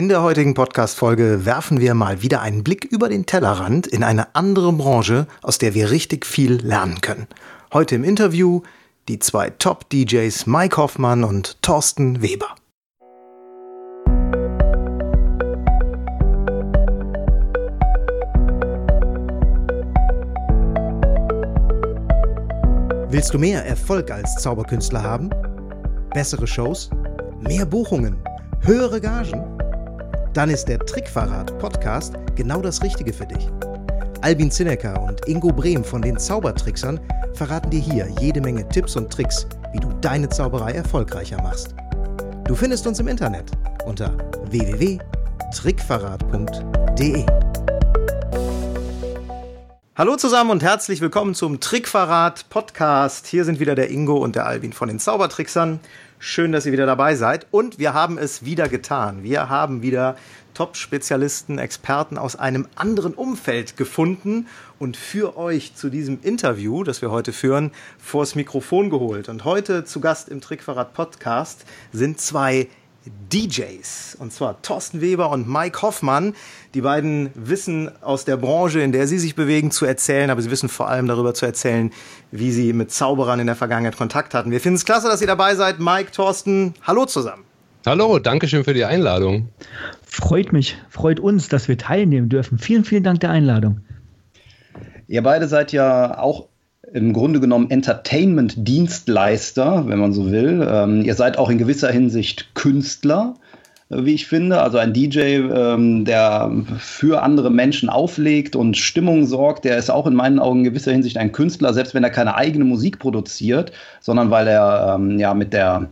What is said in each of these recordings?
In der heutigen Podcast-Folge werfen wir mal wieder einen Blick über den Tellerrand in eine andere Branche, aus der wir richtig viel lernen können. Heute im Interview die zwei Top-DJs Mike Hoffmann und Thorsten Weber. Willst du mehr Erfolg als Zauberkünstler haben? Bessere Shows? Mehr Buchungen? Höhere Gagen? Dann ist der Trickverrat Podcast genau das Richtige für dich. Albin Zinecker und Ingo Brehm von den Zaubertricksern verraten dir hier jede Menge Tipps und Tricks, wie du deine Zauberei erfolgreicher machst. Du findest uns im Internet unter www.trickverrat.de. Hallo zusammen und herzlich willkommen zum Trickverrat Podcast. Hier sind wieder der Ingo und der Albin von den Zaubertricksern. Schön, dass ihr wieder dabei seid. Und wir haben es wieder getan. Wir haben wieder Top-Spezialisten, Experten aus einem anderen Umfeld gefunden und für euch zu diesem Interview, das wir heute führen, vors Mikrofon geholt. Und heute zu Gast im Trickverrat Podcast sind zwei DJs. Und zwar Thorsten Weber und Mike Hoffmann. Die beiden wissen aus der Branche, in der sie sich bewegen, zu erzählen, aber sie wissen vor allem darüber zu erzählen, wie sie mit Zauberern in der Vergangenheit Kontakt hatten. Wir finden es klasse, dass ihr dabei seid. Mike, Thorsten, hallo zusammen. Hallo, danke schön für die Einladung. Freut mich, freut uns, dass wir teilnehmen dürfen. Vielen, vielen Dank der Einladung. Ihr beide seid ja auch im Grunde genommen Entertainment-Dienstleister, wenn man so will. Ähm, ihr seid auch in gewisser Hinsicht Künstler, äh, wie ich finde. Also ein DJ, ähm, der für andere Menschen auflegt und Stimmung sorgt, der ist auch in meinen Augen in gewisser Hinsicht ein Künstler, selbst wenn er keine eigene Musik produziert, sondern weil er ähm, ja mit der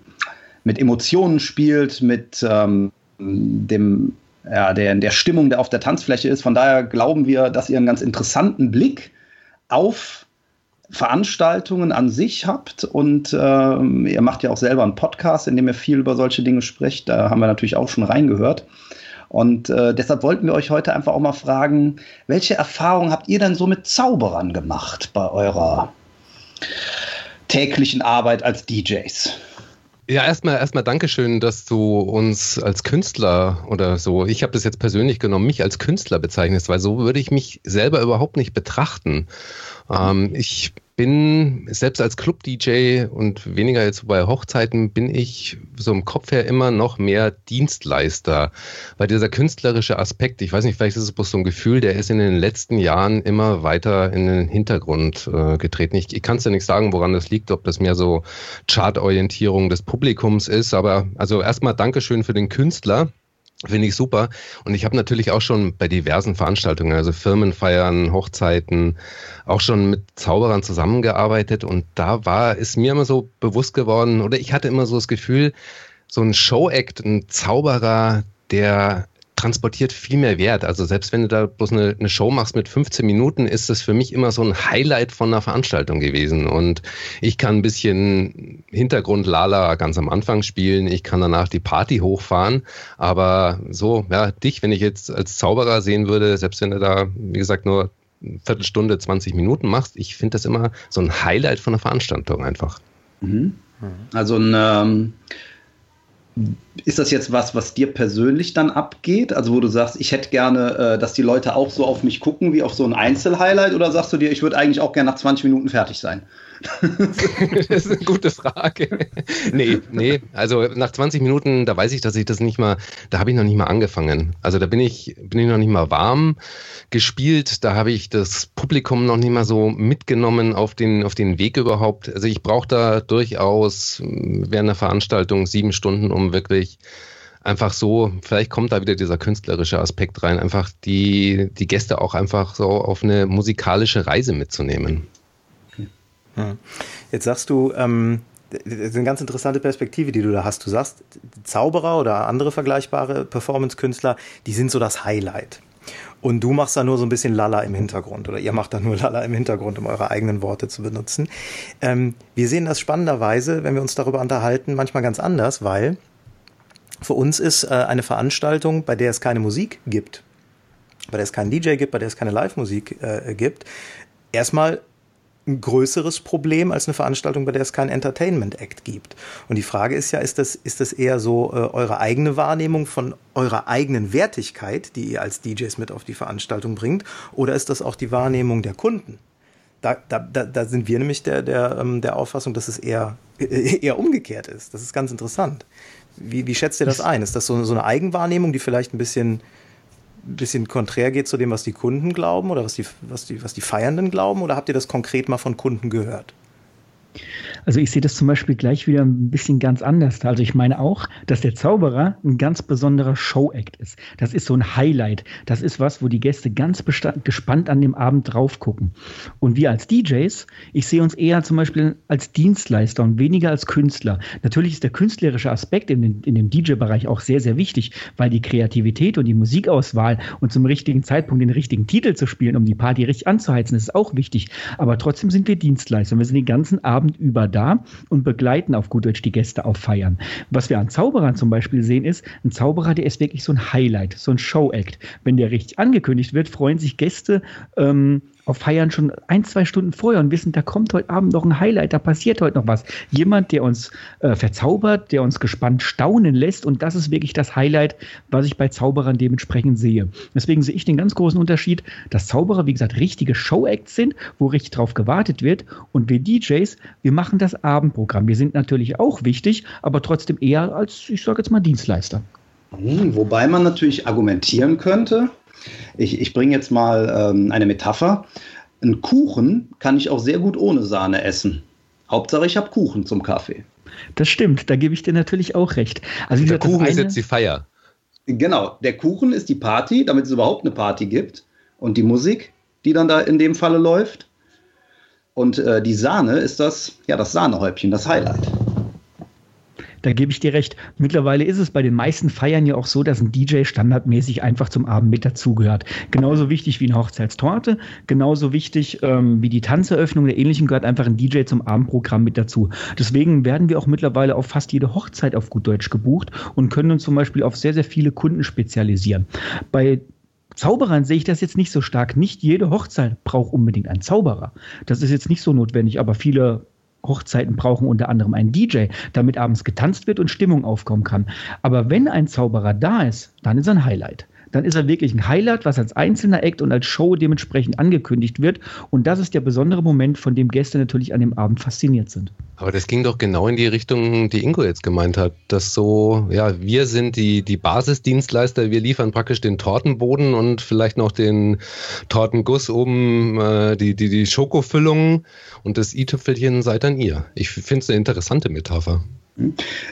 mit Emotionen spielt, mit ähm, dem ja, der, der Stimmung, der auf der Tanzfläche ist. Von daher glauben wir, dass ihr einen ganz interessanten Blick auf Veranstaltungen an sich habt und äh, ihr macht ja auch selber einen Podcast, in dem ihr viel über solche Dinge spricht. Da haben wir natürlich auch schon reingehört. Und äh, deshalb wollten wir euch heute einfach auch mal fragen, welche Erfahrungen habt ihr denn so mit Zauberern gemacht bei eurer täglichen Arbeit als DJs? Ja, erstmal erstmal Dankeschön, dass du uns als Künstler oder so, ich habe das jetzt persönlich genommen, mich als Künstler bezeichnest, weil so würde ich mich selber überhaupt nicht betrachten. Ähm, ich bin selbst als Club-DJ und weniger jetzt bei Hochzeiten bin ich so im Kopf her immer noch mehr Dienstleister. Weil dieser künstlerische Aspekt, ich weiß nicht, vielleicht ist es bloß so ein Gefühl, der ist in den letzten Jahren immer weiter in den Hintergrund äh, getreten. Ich, ich kann es ja nicht sagen, woran das liegt, ob das mehr so Chartorientierung des Publikums ist, aber also erstmal Dankeschön für den Künstler. Finde ich super. Und ich habe natürlich auch schon bei diversen Veranstaltungen, also Firmenfeiern, Hochzeiten, auch schon mit Zauberern zusammengearbeitet. Und da war es mir immer so bewusst geworden, oder ich hatte immer so das Gefühl, so ein Show-Act, ein Zauberer, der transportiert viel mehr Wert. Also selbst wenn du da bloß eine, eine, Show machst mit 15 Minuten, ist das für mich immer so ein Highlight von einer Veranstaltung gewesen. Und ich kann ein bisschen Hintergrund Lala ganz am Anfang spielen, ich kann danach die Party hochfahren. Aber so, ja, dich, wenn ich jetzt als Zauberer sehen würde, selbst wenn du da, wie gesagt, nur eine Viertelstunde, 20 Minuten machst, ich finde das immer so ein Highlight von einer Veranstaltung einfach. Mhm. Also ein ähm ist das jetzt was, was dir persönlich dann abgeht? Also wo du sagst, ich hätte gerne, äh, dass die Leute auch so auf mich gucken wie auf so ein Einzelhighlight? Oder sagst du dir, ich würde eigentlich auch gerne nach 20 Minuten fertig sein? das ist eine gute Frage. Nee, nee, also nach 20 Minuten, da weiß ich, dass ich das nicht mal, da habe ich noch nicht mal angefangen. Also da bin ich, bin ich noch nicht mal warm gespielt, da habe ich das Publikum noch nicht mal so mitgenommen auf den, auf den Weg überhaupt. Also ich brauche da durchaus während der Veranstaltung sieben Stunden, um wirklich einfach so, vielleicht kommt da wieder dieser künstlerische Aspekt rein, einfach die, die Gäste auch einfach so auf eine musikalische Reise mitzunehmen. Jetzt sagst du, ähm, das ist eine ganz interessante Perspektive, die du da hast. Du sagst, Zauberer oder andere vergleichbare Performance-Künstler, die sind so das Highlight. Und du machst da nur so ein bisschen Lala im Hintergrund oder ihr macht da nur Lala im Hintergrund, um eure eigenen Worte zu benutzen. Ähm, wir sehen das spannenderweise, wenn wir uns darüber unterhalten, manchmal ganz anders, weil für uns ist äh, eine Veranstaltung, bei der es keine Musik gibt, bei der es keinen DJ gibt, bei der es keine Live-Musik äh, gibt, erstmal ein größeres Problem als eine Veranstaltung, bei der es keinen Entertainment-Act gibt. Und die Frage ist ja, ist das, ist das eher so äh, eure eigene Wahrnehmung von eurer eigenen Wertigkeit, die ihr als DJs mit auf die Veranstaltung bringt, oder ist das auch die Wahrnehmung der Kunden? Da, da, da, da sind wir nämlich der, der, ähm, der Auffassung, dass es eher, eher umgekehrt ist. Das ist ganz interessant. Wie, wie schätzt ihr das ein? Ist das so, so eine Eigenwahrnehmung, die vielleicht ein bisschen ein bisschen konträr geht zu dem, was die Kunden glauben oder was die, was die, was die Feiernden glauben? Oder habt ihr das konkret mal von Kunden gehört? Also ich sehe das zum Beispiel gleich wieder ein bisschen ganz anders. Also ich meine auch, dass der Zauberer ein ganz besonderer Show-Act ist. Das ist so ein Highlight. Das ist was, wo die Gäste ganz gespannt an dem Abend drauf gucken. Und wir als DJs, ich sehe uns eher zum Beispiel als Dienstleister und weniger als Künstler. Natürlich ist der künstlerische Aspekt in, den, in dem DJ-Bereich auch sehr, sehr wichtig, weil die Kreativität und die Musikauswahl und zum richtigen Zeitpunkt den richtigen Titel zu spielen, um die Party richtig anzuheizen, ist auch wichtig. Aber trotzdem sind wir Dienstleister und wir sind den ganzen Abend über da da und begleiten auf gut Deutsch die Gäste auf Feiern. Was wir an Zauberern zum Beispiel sehen, ist, ein Zauberer, der ist wirklich so ein Highlight, so ein Show-Act. Wenn der richtig angekündigt wird, freuen sich Gäste ähm, Feiern schon ein, zwei Stunden vorher und wissen, da kommt heute Abend noch ein Highlight, da passiert heute noch was. Jemand, der uns äh, verzaubert, der uns gespannt staunen lässt und das ist wirklich das Highlight, was ich bei Zauberern dementsprechend sehe. Deswegen sehe ich den ganz großen Unterschied, dass Zauberer, wie gesagt, richtige Show-Acts sind, wo richtig drauf gewartet wird und wir DJs, wir machen das Abendprogramm. Wir sind natürlich auch wichtig, aber trotzdem eher als, ich sage jetzt mal, Dienstleister. Hm, wobei man natürlich argumentieren könnte, ich, ich bringe jetzt mal ähm, eine Metapher. Ein Kuchen kann ich auch sehr gut ohne Sahne essen. Hauptsache, ich habe Kuchen zum Kaffee. Das stimmt, da gebe ich dir natürlich auch recht. Also der Kuchen ist jetzt die Feier. Genau, der Kuchen ist die Party, damit es überhaupt eine Party gibt. Und die Musik, die dann da in dem Falle läuft. Und äh, die Sahne ist das, ja, das Sahnehäubchen, das Highlight. Da gebe ich dir recht. Mittlerweile ist es bei den meisten Feiern ja auch so, dass ein DJ standardmäßig einfach zum Abend mit dazugehört. Genauso wichtig wie eine Hochzeitstorte, genauso wichtig ähm, wie die Tanzeröffnung oder ähnlichem gehört einfach ein DJ zum Abendprogramm mit dazu. Deswegen werden wir auch mittlerweile auf fast jede Hochzeit auf gut Deutsch gebucht und können uns zum Beispiel auf sehr, sehr viele Kunden spezialisieren. Bei Zauberern sehe ich das jetzt nicht so stark. Nicht jede Hochzeit braucht unbedingt einen Zauberer. Das ist jetzt nicht so notwendig, aber viele Hochzeiten brauchen unter anderem einen DJ, damit abends getanzt wird und Stimmung aufkommen kann. Aber wenn ein Zauberer da ist, dann ist er ein Highlight dann ist er wirklich ein Highlight, was als einzelner Act und als Show dementsprechend angekündigt wird. Und das ist der besondere Moment, von dem Gäste natürlich an dem Abend fasziniert sind. Aber das ging doch genau in die Richtung, die Ingo jetzt gemeint hat. Dass so, ja, wir sind die, die Basisdienstleister, wir liefern praktisch den Tortenboden und vielleicht noch den Tortenguss oben, äh, die, die, die Schokofüllung und das i-Tüpfelchen seid dann ihr. Ich finde es eine interessante Metapher.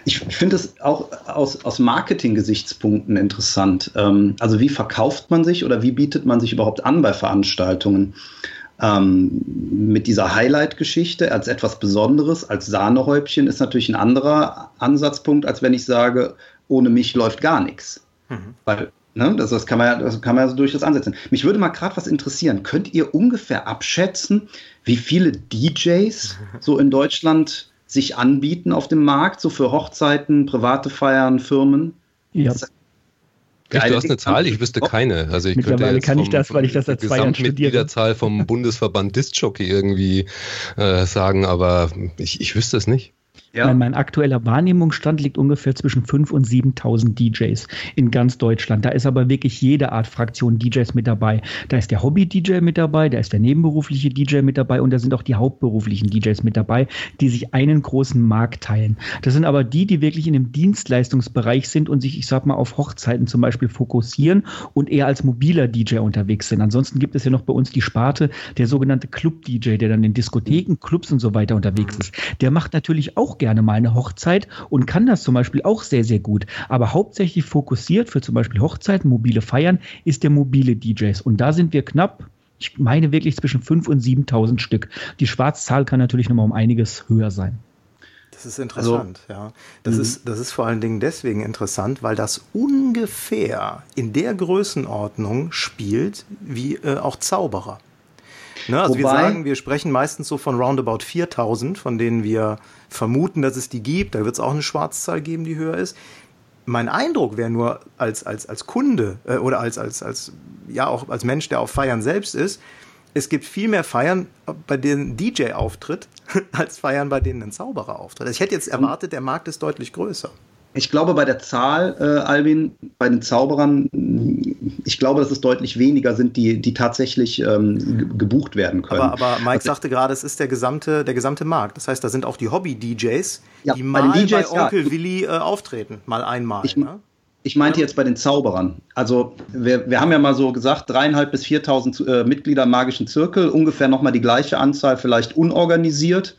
Ich finde es auch aus, aus Marketing-Gesichtspunkten interessant. Ähm, also wie verkauft man sich oder wie bietet man sich überhaupt an bei Veranstaltungen? Ähm, mit dieser Highlight-Geschichte als etwas Besonderes, als Sahnehäubchen ist natürlich ein anderer Ansatzpunkt, als wenn ich sage, ohne mich läuft gar nichts. Mhm. Weil Ne? Das, das, kann man ja, das kann man ja so durchaus ansetzen. Mich würde mal gerade was interessieren. Könnt ihr ungefähr abschätzen, wie viele DJs so in Deutschland sich anbieten auf dem Markt, so für Hochzeiten, private Feiern, Firmen? Ja. du hast eine Zahl? Ich wüsste keine. Also ich Mittlerweile könnte kann ich das, weil ich das seit zwei Jahren studiere. Zahl vom Bundesverband Discjockey irgendwie äh, sagen, aber ich, ich wüsste es nicht. Ja. Mein, mein, aktueller Wahrnehmungsstand liegt ungefähr zwischen 5.000 und 7.000 DJs in ganz Deutschland. Da ist aber wirklich jede Art Fraktion DJs mit dabei. Da ist der Hobby-DJ mit dabei, da ist der nebenberufliche DJ mit dabei und da sind auch die hauptberuflichen DJs mit dabei, die sich einen großen Markt teilen. Das sind aber die, die wirklich in dem Dienstleistungsbereich sind und sich, ich sag mal, auf Hochzeiten zum Beispiel fokussieren und eher als mobiler DJ unterwegs sind. Ansonsten gibt es ja noch bei uns die Sparte, der sogenannte Club-DJ, der dann in Diskotheken, Clubs und so weiter unterwegs ist. Der macht natürlich auch gerne gerne mal eine Hochzeit und kann das zum Beispiel auch sehr, sehr gut. Aber hauptsächlich fokussiert für zum Beispiel Hochzeiten, mobile Feiern, ist der mobile DJs. Und da sind wir knapp ich meine wirklich zwischen 5.000 und 7.000 Stück. Die Schwarzzahl kann natürlich nochmal um einiges höher sein. Das ist interessant, also, ja. Das mhm. ist, das ist vor allen Dingen deswegen interessant, weil das ungefähr in der Größenordnung spielt wie äh, auch Zauberer. Ne, also Wobei, wir sagen, wir sprechen meistens so von roundabout 4000, von denen wir vermuten, dass es die gibt. Da wird es auch eine Schwarzzahl geben, die höher ist. Mein Eindruck wäre nur als, als, als Kunde äh, oder als, als, als, ja, auch als Mensch, der auf Feiern selbst ist, es gibt viel mehr Feiern, bei denen ein DJ auftritt, als Feiern, bei denen ein Zauberer auftritt. Also ich hätte jetzt erwartet, der Markt ist deutlich größer. Ich glaube, bei der Zahl, äh, Albin, bei den Zauberern, ich glaube, dass es deutlich weniger sind, die, die tatsächlich ähm, gebucht werden können. Aber, aber Mike also, sagte gerade, es ist der gesamte, der gesamte Markt. Das heißt, da sind auch die Hobby-DJs, ja, die mal bei, DJs, bei Onkel ja. Willi äh, auftreten. Mal einmal. Ich, ne? ich meinte jetzt bei den Zauberern. Also wir, wir haben ja mal so gesagt, dreieinhalb bis 4.000 äh, Mitglieder im magischen Zirkel, ungefähr nochmal die gleiche Anzahl, vielleicht unorganisiert.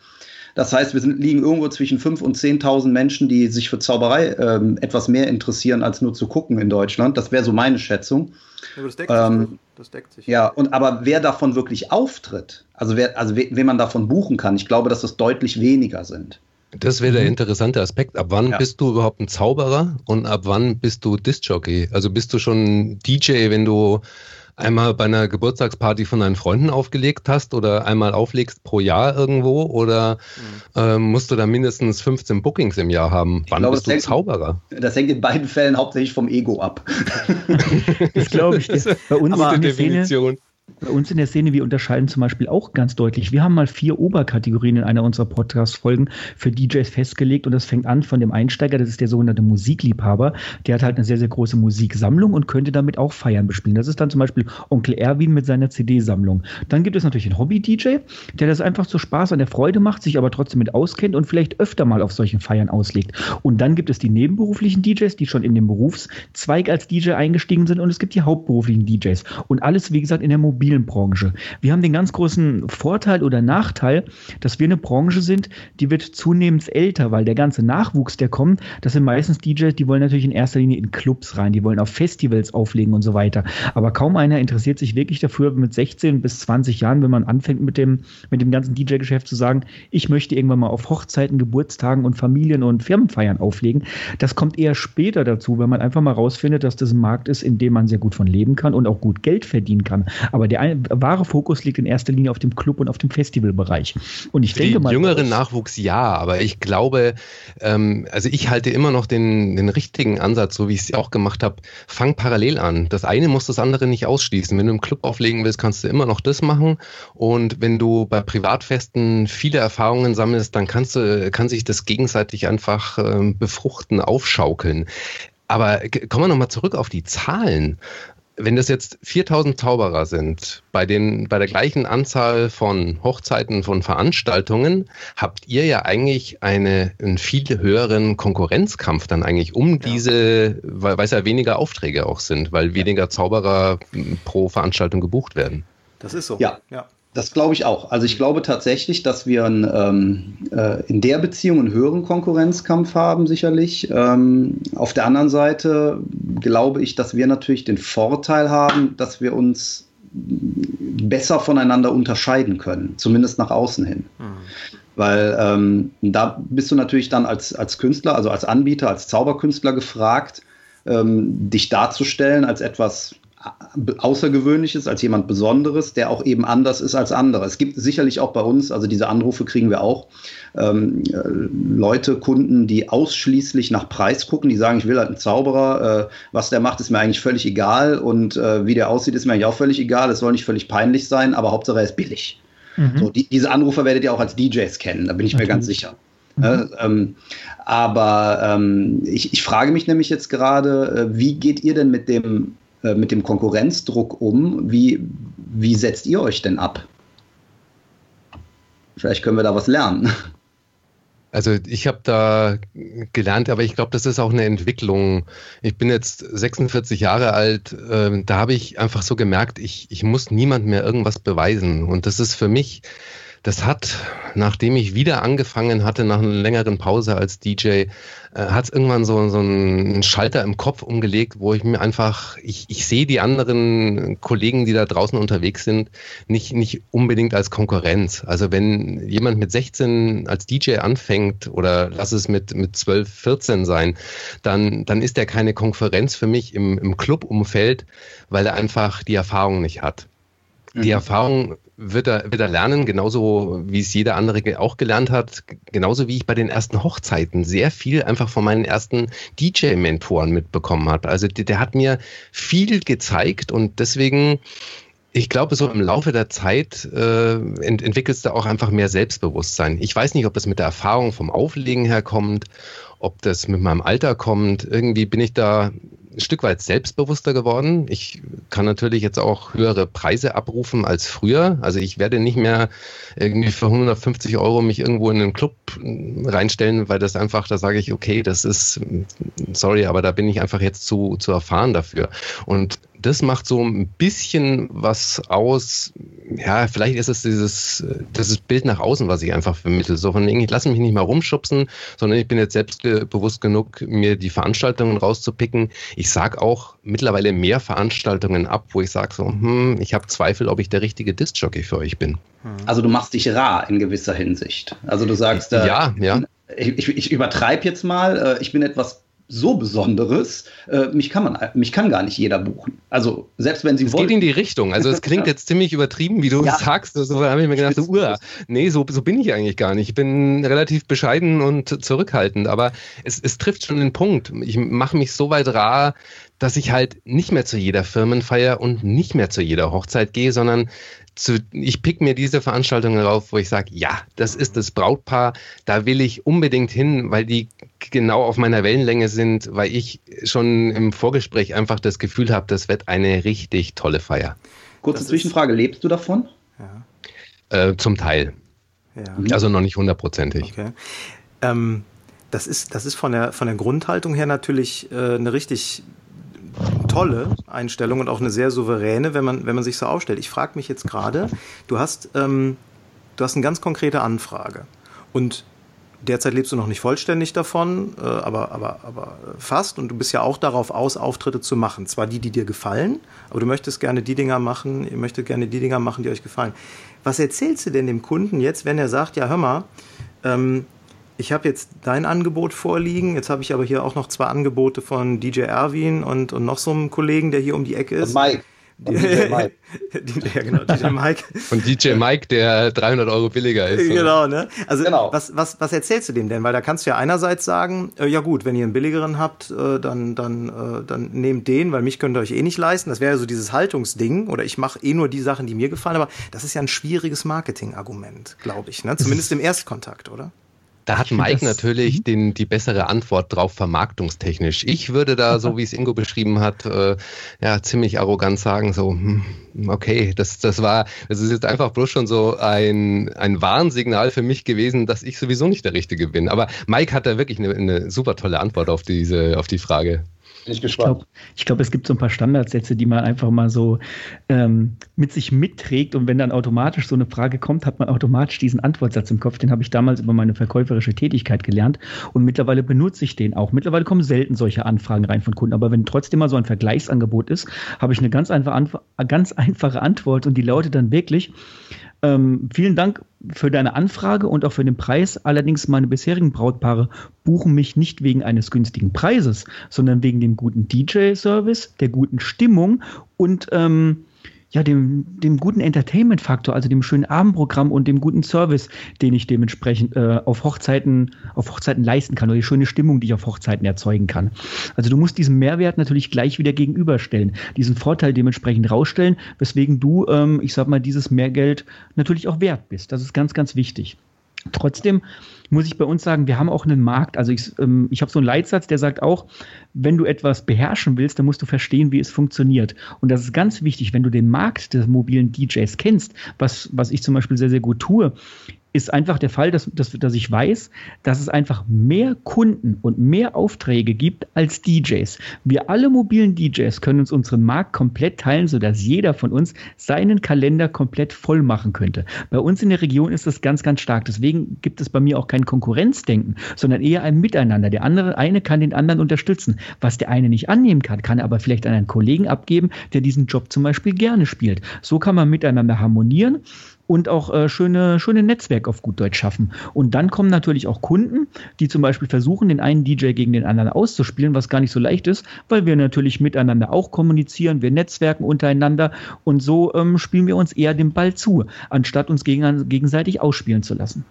Das heißt, wir sind, liegen irgendwo zwischen 5.000 und 10.000 Menschen, die sich für Zauberei ähm, etwas mehr interessieren, als nur zu gucken in Deutschland. Das wäre so meine Schätzung. Ja, das, deckt ähm, sich, das deckt sich. Ja, und aber wer davon wirklich auftritt, also wer, also wen man davon buchen kann, ich glaube, dass das deutlich weniger sind. Das wäre der mhm. interessante Aspekt. Ab wann ja. bist du überhaupt ein Zauberer und ab wann bist du Disc-Jockey? Also bist du schon DJ, wenn du einmal bei einer Geburtstagsparty von deinen Freunden aufgelegt hast oder einmal auflegst pro Jahr irgendwo oder mhm. äh, musst du da mindestens 15 Bookings im Jahr haben? Wann glaube, bist du hängt, Zauberer? Das hängt in beiden Fällen hauptsächlich vom Ego ab. das glaube ich. Bei uns Aber in der Definition. Szene bei uns in der Szene, wir unterscheiden zum Beispiel auch ganz deutlich. Wir haben mal vier Oberkategorien in einer unserer Podcast-Folgen für DJs festgelegt und das fängt an von dem Einsteiger, das ist der sogenannte Musikliebhaber. Der hat halt eine sehr, sehr große Musiksammlung und könnte damit auch Feiern bespielen. Das ist dann zum Beispiel Onkel Erwin mit seiner CD-Sammlung. Dann gibt es natürlich den Hobby-DJ, der das einfach zu Spaß an der Freude macht, sich aber trotzdem mit auskennt und vielleicht öfter mal auf solchen Feiern auslegt. Und dann gibt es die nebenberuflichen DJs, die schon in den Berufszweig als DJ eingestiegen sind und es gibt die hauptberuflichen DJs. Und alles, wie gesagt, in der Mobil Immobilienbranche. Wir haben den ganz großen Vorteil oder Nachteil, dass wir eine Branche sind, die wird zunehmend älter, weil der ganze Nachwuchs, der kommt, das sind meistens DJs, die wollen natürlich in erster Linie in Clubs rein, die wollen auf Festivals auflegen und so weiter. Aber kaum einer interessiert sich wirklich dafür, mit 16 bis 20 Jahren, wenn man anfängt mit dem, mit dem ganzen DJ-Geschäft zu sagen, ich möchte irgendwann mal auf Hochzeiten, Geburtstagen und Familien- und Firmenfeiern auflegen. Das kommt eher später dazu, wenn man einfach mal rausfindet, dass das ein Markt ist, in dem man sehr gut von leben kann und auch gut Geld verdienen kann. Aber aber der wahre Fokus liegt in erster Linie auf dem Club und auf dem Festivalbereich. Und ich Für denke mal. Jüngeren Nachwuchs ja, aber ich glaube, ähm, also ich halte immer noch den, den richtigen Ansatz, so wie ich es auch gemacht habe. Fang parallel an. Das eine muss das andere nicht ausschließen. Wenn du im Club auflegen willst, kannst du immer noch das machen. Und wenn du bei Privatfesten viele Erfahrungen sammelst, dann kannst du, kann sich das gegenseitig einfach ähm, befruchten, aufschaukeln. Aber kommen wir nochmal zurück auf die Zahlen wenn das jetzt 4000 Zauberer sind, bei, den, bei der gleichen Anzahl von Hochzeiten, von Veranstaltungen, habt ihr ja eigentlich eine, einen viel höheren Konkurrenzkampf dann eigentlich um ja. diese, weil, weil es ja weniger Aufträge auch sind, weil weniger Zauberer pro Veranstaltung gebucht werden. Das ist so. Ja. ja. Das glaube ich auch. Also ich glaube tatsächlich, dass wir ein, ähm, äh, in der Beziehung einen höheren Konkurrenzkampf haben, sicherlich. Ähm, auf der anderen Seite glaube ich, dass wir natürlich den Vorteil haben, dass wir uns besser voneinander unterscheiden können, zumindest nach außen hin. Mhm. Weil ähm, da bist du natürlich dann als, als Künstler, also als Anbieter, als Zauberkünstler gefragt, ähm, dich darzustellen als etwas Außergewöhnliches, als jemand Besonderes, der auch eben anders ist als andere. Es gibt sicherlich auch bei uns, also diese Anrufe kriegen wir auch, ähm, äh, Leute, Kunden, die ausschließlich nach Preis gucken, die sagen, ich will halt einen Zauberer, äh, was der macht, ist mir eigentlich völlig egal und äh, wie der aussieht, ist mir eigentlich auch völlig egal. Es soll nicht völlig peinlich sein, aber Hauptsache er ist billig. Mhm. So, die, diese Anrufer werdet ihr auch als DJs kennen, da bin ich Natürlich. mir ganz sicher. Mhm. Ähm, aber ähm, ich, ich frage mich nämlich jetzt gerade, äh, wie geht ihr denn mit dem äh, mit dem Konkurrenzdruck um? Wie, wie setzt ihr euch denn ab? Vielleicht können wir da was lernen. Also ich habe da gelernt, aber ich glaube, das ist auch eine Entwicklung. Ich bin jetzt 46 Jahre alt, äh, da habe ich einfach so gemerkt, ich, ich muss niemand mehr irgendwas beweisen. Und das ist für mich das hat, nachdem ich wieder angefangen hatte, nach einer längeren Pause als DJ, äh, hat es irgendwann so, so einen Schalter im Kopf umgelegt, wo ich mir einfach, ich, ich sehe die anderen Kollegen, die da draußen unterwegs sind, nicht, nicht unbedingt als Konkurrenz. Also wenn jemand mit 16 als DJ anfängt oder lass es mit, mit 12, 14 sein, dann, dann ist er keine Konkurrenz für mich im, im Clubumfeld, weil er einfach die Erfahrung nicht hat. Die mhm. Erfahrung wird er, wird er lernen, genauso wie es jeder andere auch gelernt hat, genauso wie ich bei den ersten Hochzeiten sehr viel einfach von meinen ersten DJ-Mentoren mitbekommen habe. Also der, der, hat mir viel gezeigt und deswegen Ich glaube, so im Laufe der Zeit äh, ent entwickelst du auch einfach mehr Selbstbewusstsein. Ich weiß nicht, ob das mit der Erfahrung vom Auflegen herkommt, ob das mit meinem Alter kommt. Irgendwie bin ich da ein Stück weit selbstbewusster geworden. Ich kann natürlich jetzt auch höhere Preise abrufen als früher. Also ich werde nicht mehr irgendwie für 150 Euro mich irgendwo in einen Club reinstellen, weil das einfach, da sage ich, okay, das ist, sorry, aber da bin ich einfach jetzt zu, zu erfahren dafür. Und das macht so ein bisschen was aus. Ja, vielleicht ist es dieses, dieses Bild nach außen, was ich einfach vermittle. So von ich lasse mich nicht mal rumschubsen, sondern ich bin jetzt selbstbewusst genug, mir die Veranstaltungen rauszupicken. Ich sage auch mittlerweile mehr Veranstaltungen ab, wo ich sage so, hm, ich habe Zweifel, ob ich der richtige Disc-Jockey für euch bin. Also du machst dich rar in gewisser Hinsicht. Also du sagst, äh, ja, ja. Ich, ich, ich übertreibe jetzt mal, äh, ich bin etwas so Besonderes, äh, mich, kann man, mich kann gar nicht jeder buchen. Also selbst wenn sie es wollen. Es geht in die Richtung. Also es klingt jetzt ziemlich übertrieben, wie du ja. sagst. So habe ich mir gedacht, so, Uah, nee, so, so bin ich eigentlich gar nicht. Ich bin relativ bescheiden und zurückhaltend, aber es, es trifft schon den Punkt. Ich mache mich so weit rar, dass ich halt nicht mehr zu jeder Firmenfeier und nicht mehr zu jeder Hochzeit gehe, sondern zu, ich pick mir diese Veranstaltungen rauf, wo ich sage, ja, das ist das Brautpaar, da will ich unbedingt hin, weil die genau auf meiner Wellenlänge sind, weil ich schon im Vorgespräch einfach das Gefühl habe, das wird eine richtig tolle Feier. Kurze das Zwischenfrage, lebst du davon? Ja. Äh, zum Teil. Ja. Also noch nicht hundertprozentig. Okay. Ähm, das ist, das ist von der, von der Grundhaltung her natürlich äh, eine richtig tolle Einstellung und auch eine sehr souveräne, wenn man, wenn man sich so aufstellt. Ich frage mich jetzt gerade, du hast, ähm, du hast eine ganz konkrete Anfrage und derzeit lebst du noch nicht vollständig davon, äh, aber, aber, aber fast und du bist ja auch darauf aus, Auftritte zu machen. Zwar die, die dir gefallen, aber du möchtest gerne die Dinger machen, ihr möchtet gerne die Dinger machen, die euch gefallen. Was erzählst du denn dem Kunden jetzt, wenn er sagt, ja hör mal, ähm, ich habe jetzt dein Angebot vorliegen. Jetzt habe ich aber hier auch noch zwei Angebote von DJ Erwin und, und noch so einem Kollegen, der hier um die Ecke ist. Und Mike. DJ Mike. ja, genau, DJ Mike. Und DJ Mike, der 300 Euro billiger ist. Genau, ne? Also, genau. Was, was, was erzählst du dem denn? Weil da kannst du ja einerseits sagen, äh, ja gut, wenn ihr einen billigeren habt, äh, dann, dann, äh, dann nehmt den, weil mich könnt ihr euch eh nicht leisten. Das wäre ja so dieses Haltungsding. Oder ich mache eh nur die Sachen, die mir gefallen. Aber das ist ja ein schwieriges Marketingargument, glaube ich. Ne? Zumindest im Erstkontakt, oder? Da hat Mike natürlich mhm. den, die bessere Antwort drauf, vermarktungstechnisch. Ich würde da, so wie es Ingo beschrieben hat, äh, ja, ziemlich arrogant sagen, so, hm, okay, das, das war, das ist jetzt einfach bloß schon so ein, ein Warnsignal für mich gewesen, dass ich sowieso nicht der Richtige bin. Aber Mike hat da wirklich eine, eine super tolle Antwort auf diese, auf die Frage. Ich gespannt. Ich glaube, glaub, es gibt so ein paar Standardsätze, die man einfach mal so ähm, mit sich mitträgt. Und wenn dann automatisch so eine Frage kommt, hat man automatisch diesen Antwortsatz im Kopf. Den habe ich damals über meine verkäuferische Tätigkeit gelernt. Und mittlerweile benutze ich den auch. Mittlerweile kommen selten solche Anfragen rein von Kunden. Aber wenn trotzdem mal so ein Vergleichsangebot ist, habe ich eine ganz einfache, ganz einfache Antwort. Und die lautet dann wirklich, ähm, vielen Dank für deine Anfrage und auch für den Preis. Allerdings meine bisherigen Brautpaare buchen mich nicht wegen eines günstigen Preises, sondern wegen dem guten DJ-Service, der guten Stimmung und ähm, ja, dem, dem guten Entertainment-Faktor, also dem schönen Abendprogramm und dem guten Service, den ich dementsprechend äh, auf Hochzeiten, auf Hochzeiten leisten kann oder die schöne Stimmung, die ich auf Hochzeiten erzeugen kann. Also du musst diesen Mehrwert natürlich gleich wieder gegenüberstellen, diesen Vorteil dementsprechend rausstellen, weswegen du, ähm, ich sag mal, dieses Mehrgeld natürlich auch wert bist. Das ist ganz, ganz wichtig. Trotzdem muss ich bei uns sagen, wir haben auch einen Markt. Also ich, ähm, ich habe so einen Leitsatz, der sagt auch, wenn du etwas beherrschen willst, dann musst du verstehen, wie es funktioniert. Und das ist ganz wichtig, wenn du den Markt des mobilen DJs kennst, was, was ich zum Beispiel sehr, sehr gut tue, ist einfach der Fall, dass, dass, dass ich weiß, dass es einfach mehr Kunden und mehr Aufträge gibt als DJs. Wir alle mobilen DJs können uns unseren Markt komplett teilen, sodass jeder von uns seinen Kalender komplett voll machen könnte. Bei uns in der Region ist das ganz, ganz stark. Deswegen gibt es bei mir auch kein Konkurrenzdenken, sondern eher ein Miteinander. Der andere, eine kann den anderen unterstützen. Was der eine nicht annehmen kann, kann er aber vielleicht an einen Kollegen abgeben, der diesen Job zum Beispiel gerne spielt. So kann man miteinander harmonieren und auch äh, schöne, schöne Netzwerk auf gut Deutsch schaffen. Und dann kommen natürlich auch Kunden, die zum Beispiel versuchen, den einen DJ gegen den anderen auszuspielen, was gar nicht so leicht ist, weil wir natürlich miteinander auch kommunizieren, wir netzwerken untereinander und so ähm, spielen wir uns eher den Ball zu, anstatt uns gegen, gegenseitig ausspielen zu lassen.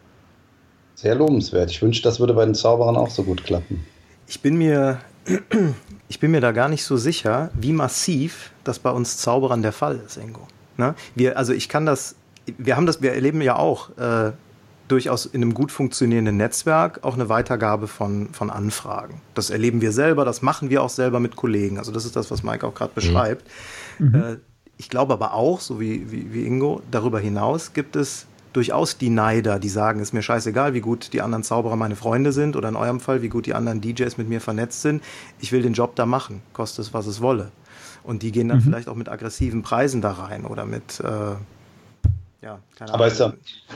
Sehr lobenswert. Ich wünsche, das würde bei den Zauberern auch so gut klappen. Ich bin mir, ich bin mir da gar nicht so sicher, wie massiv das bei uns Zauberern der Fall ist, Ingo. Ne? Wir, also ich kann das, wir haben das, wir erleben ja auch äh, durchaus in einem gut funktionierenden Netzwerk auch eine Weitergabe von, von Anfragen. Das erleben wir selber, das machen wir auch selber mit Kollegen. Also das ist das, was Mike auch gerade mhm. beschreibt. Mhm. Äh, ich glaube aber auch, so wie, wie, wie Ingo, darüber hinaus gibt es durchaus die Neider, die sagen, ist mir scheißegal, wie gut die anderen Zauberer meine Freunde sind oder in eurem Fall, wie gut die anderen DJs mit mir vernetzt sind. Ich will den Job da machen, koste es, was es wolle. Und die gehen dann mhm. vielleicht auch mit aggressiven Preisen da rein oder mit, äh, ja, keine Aber ist ja,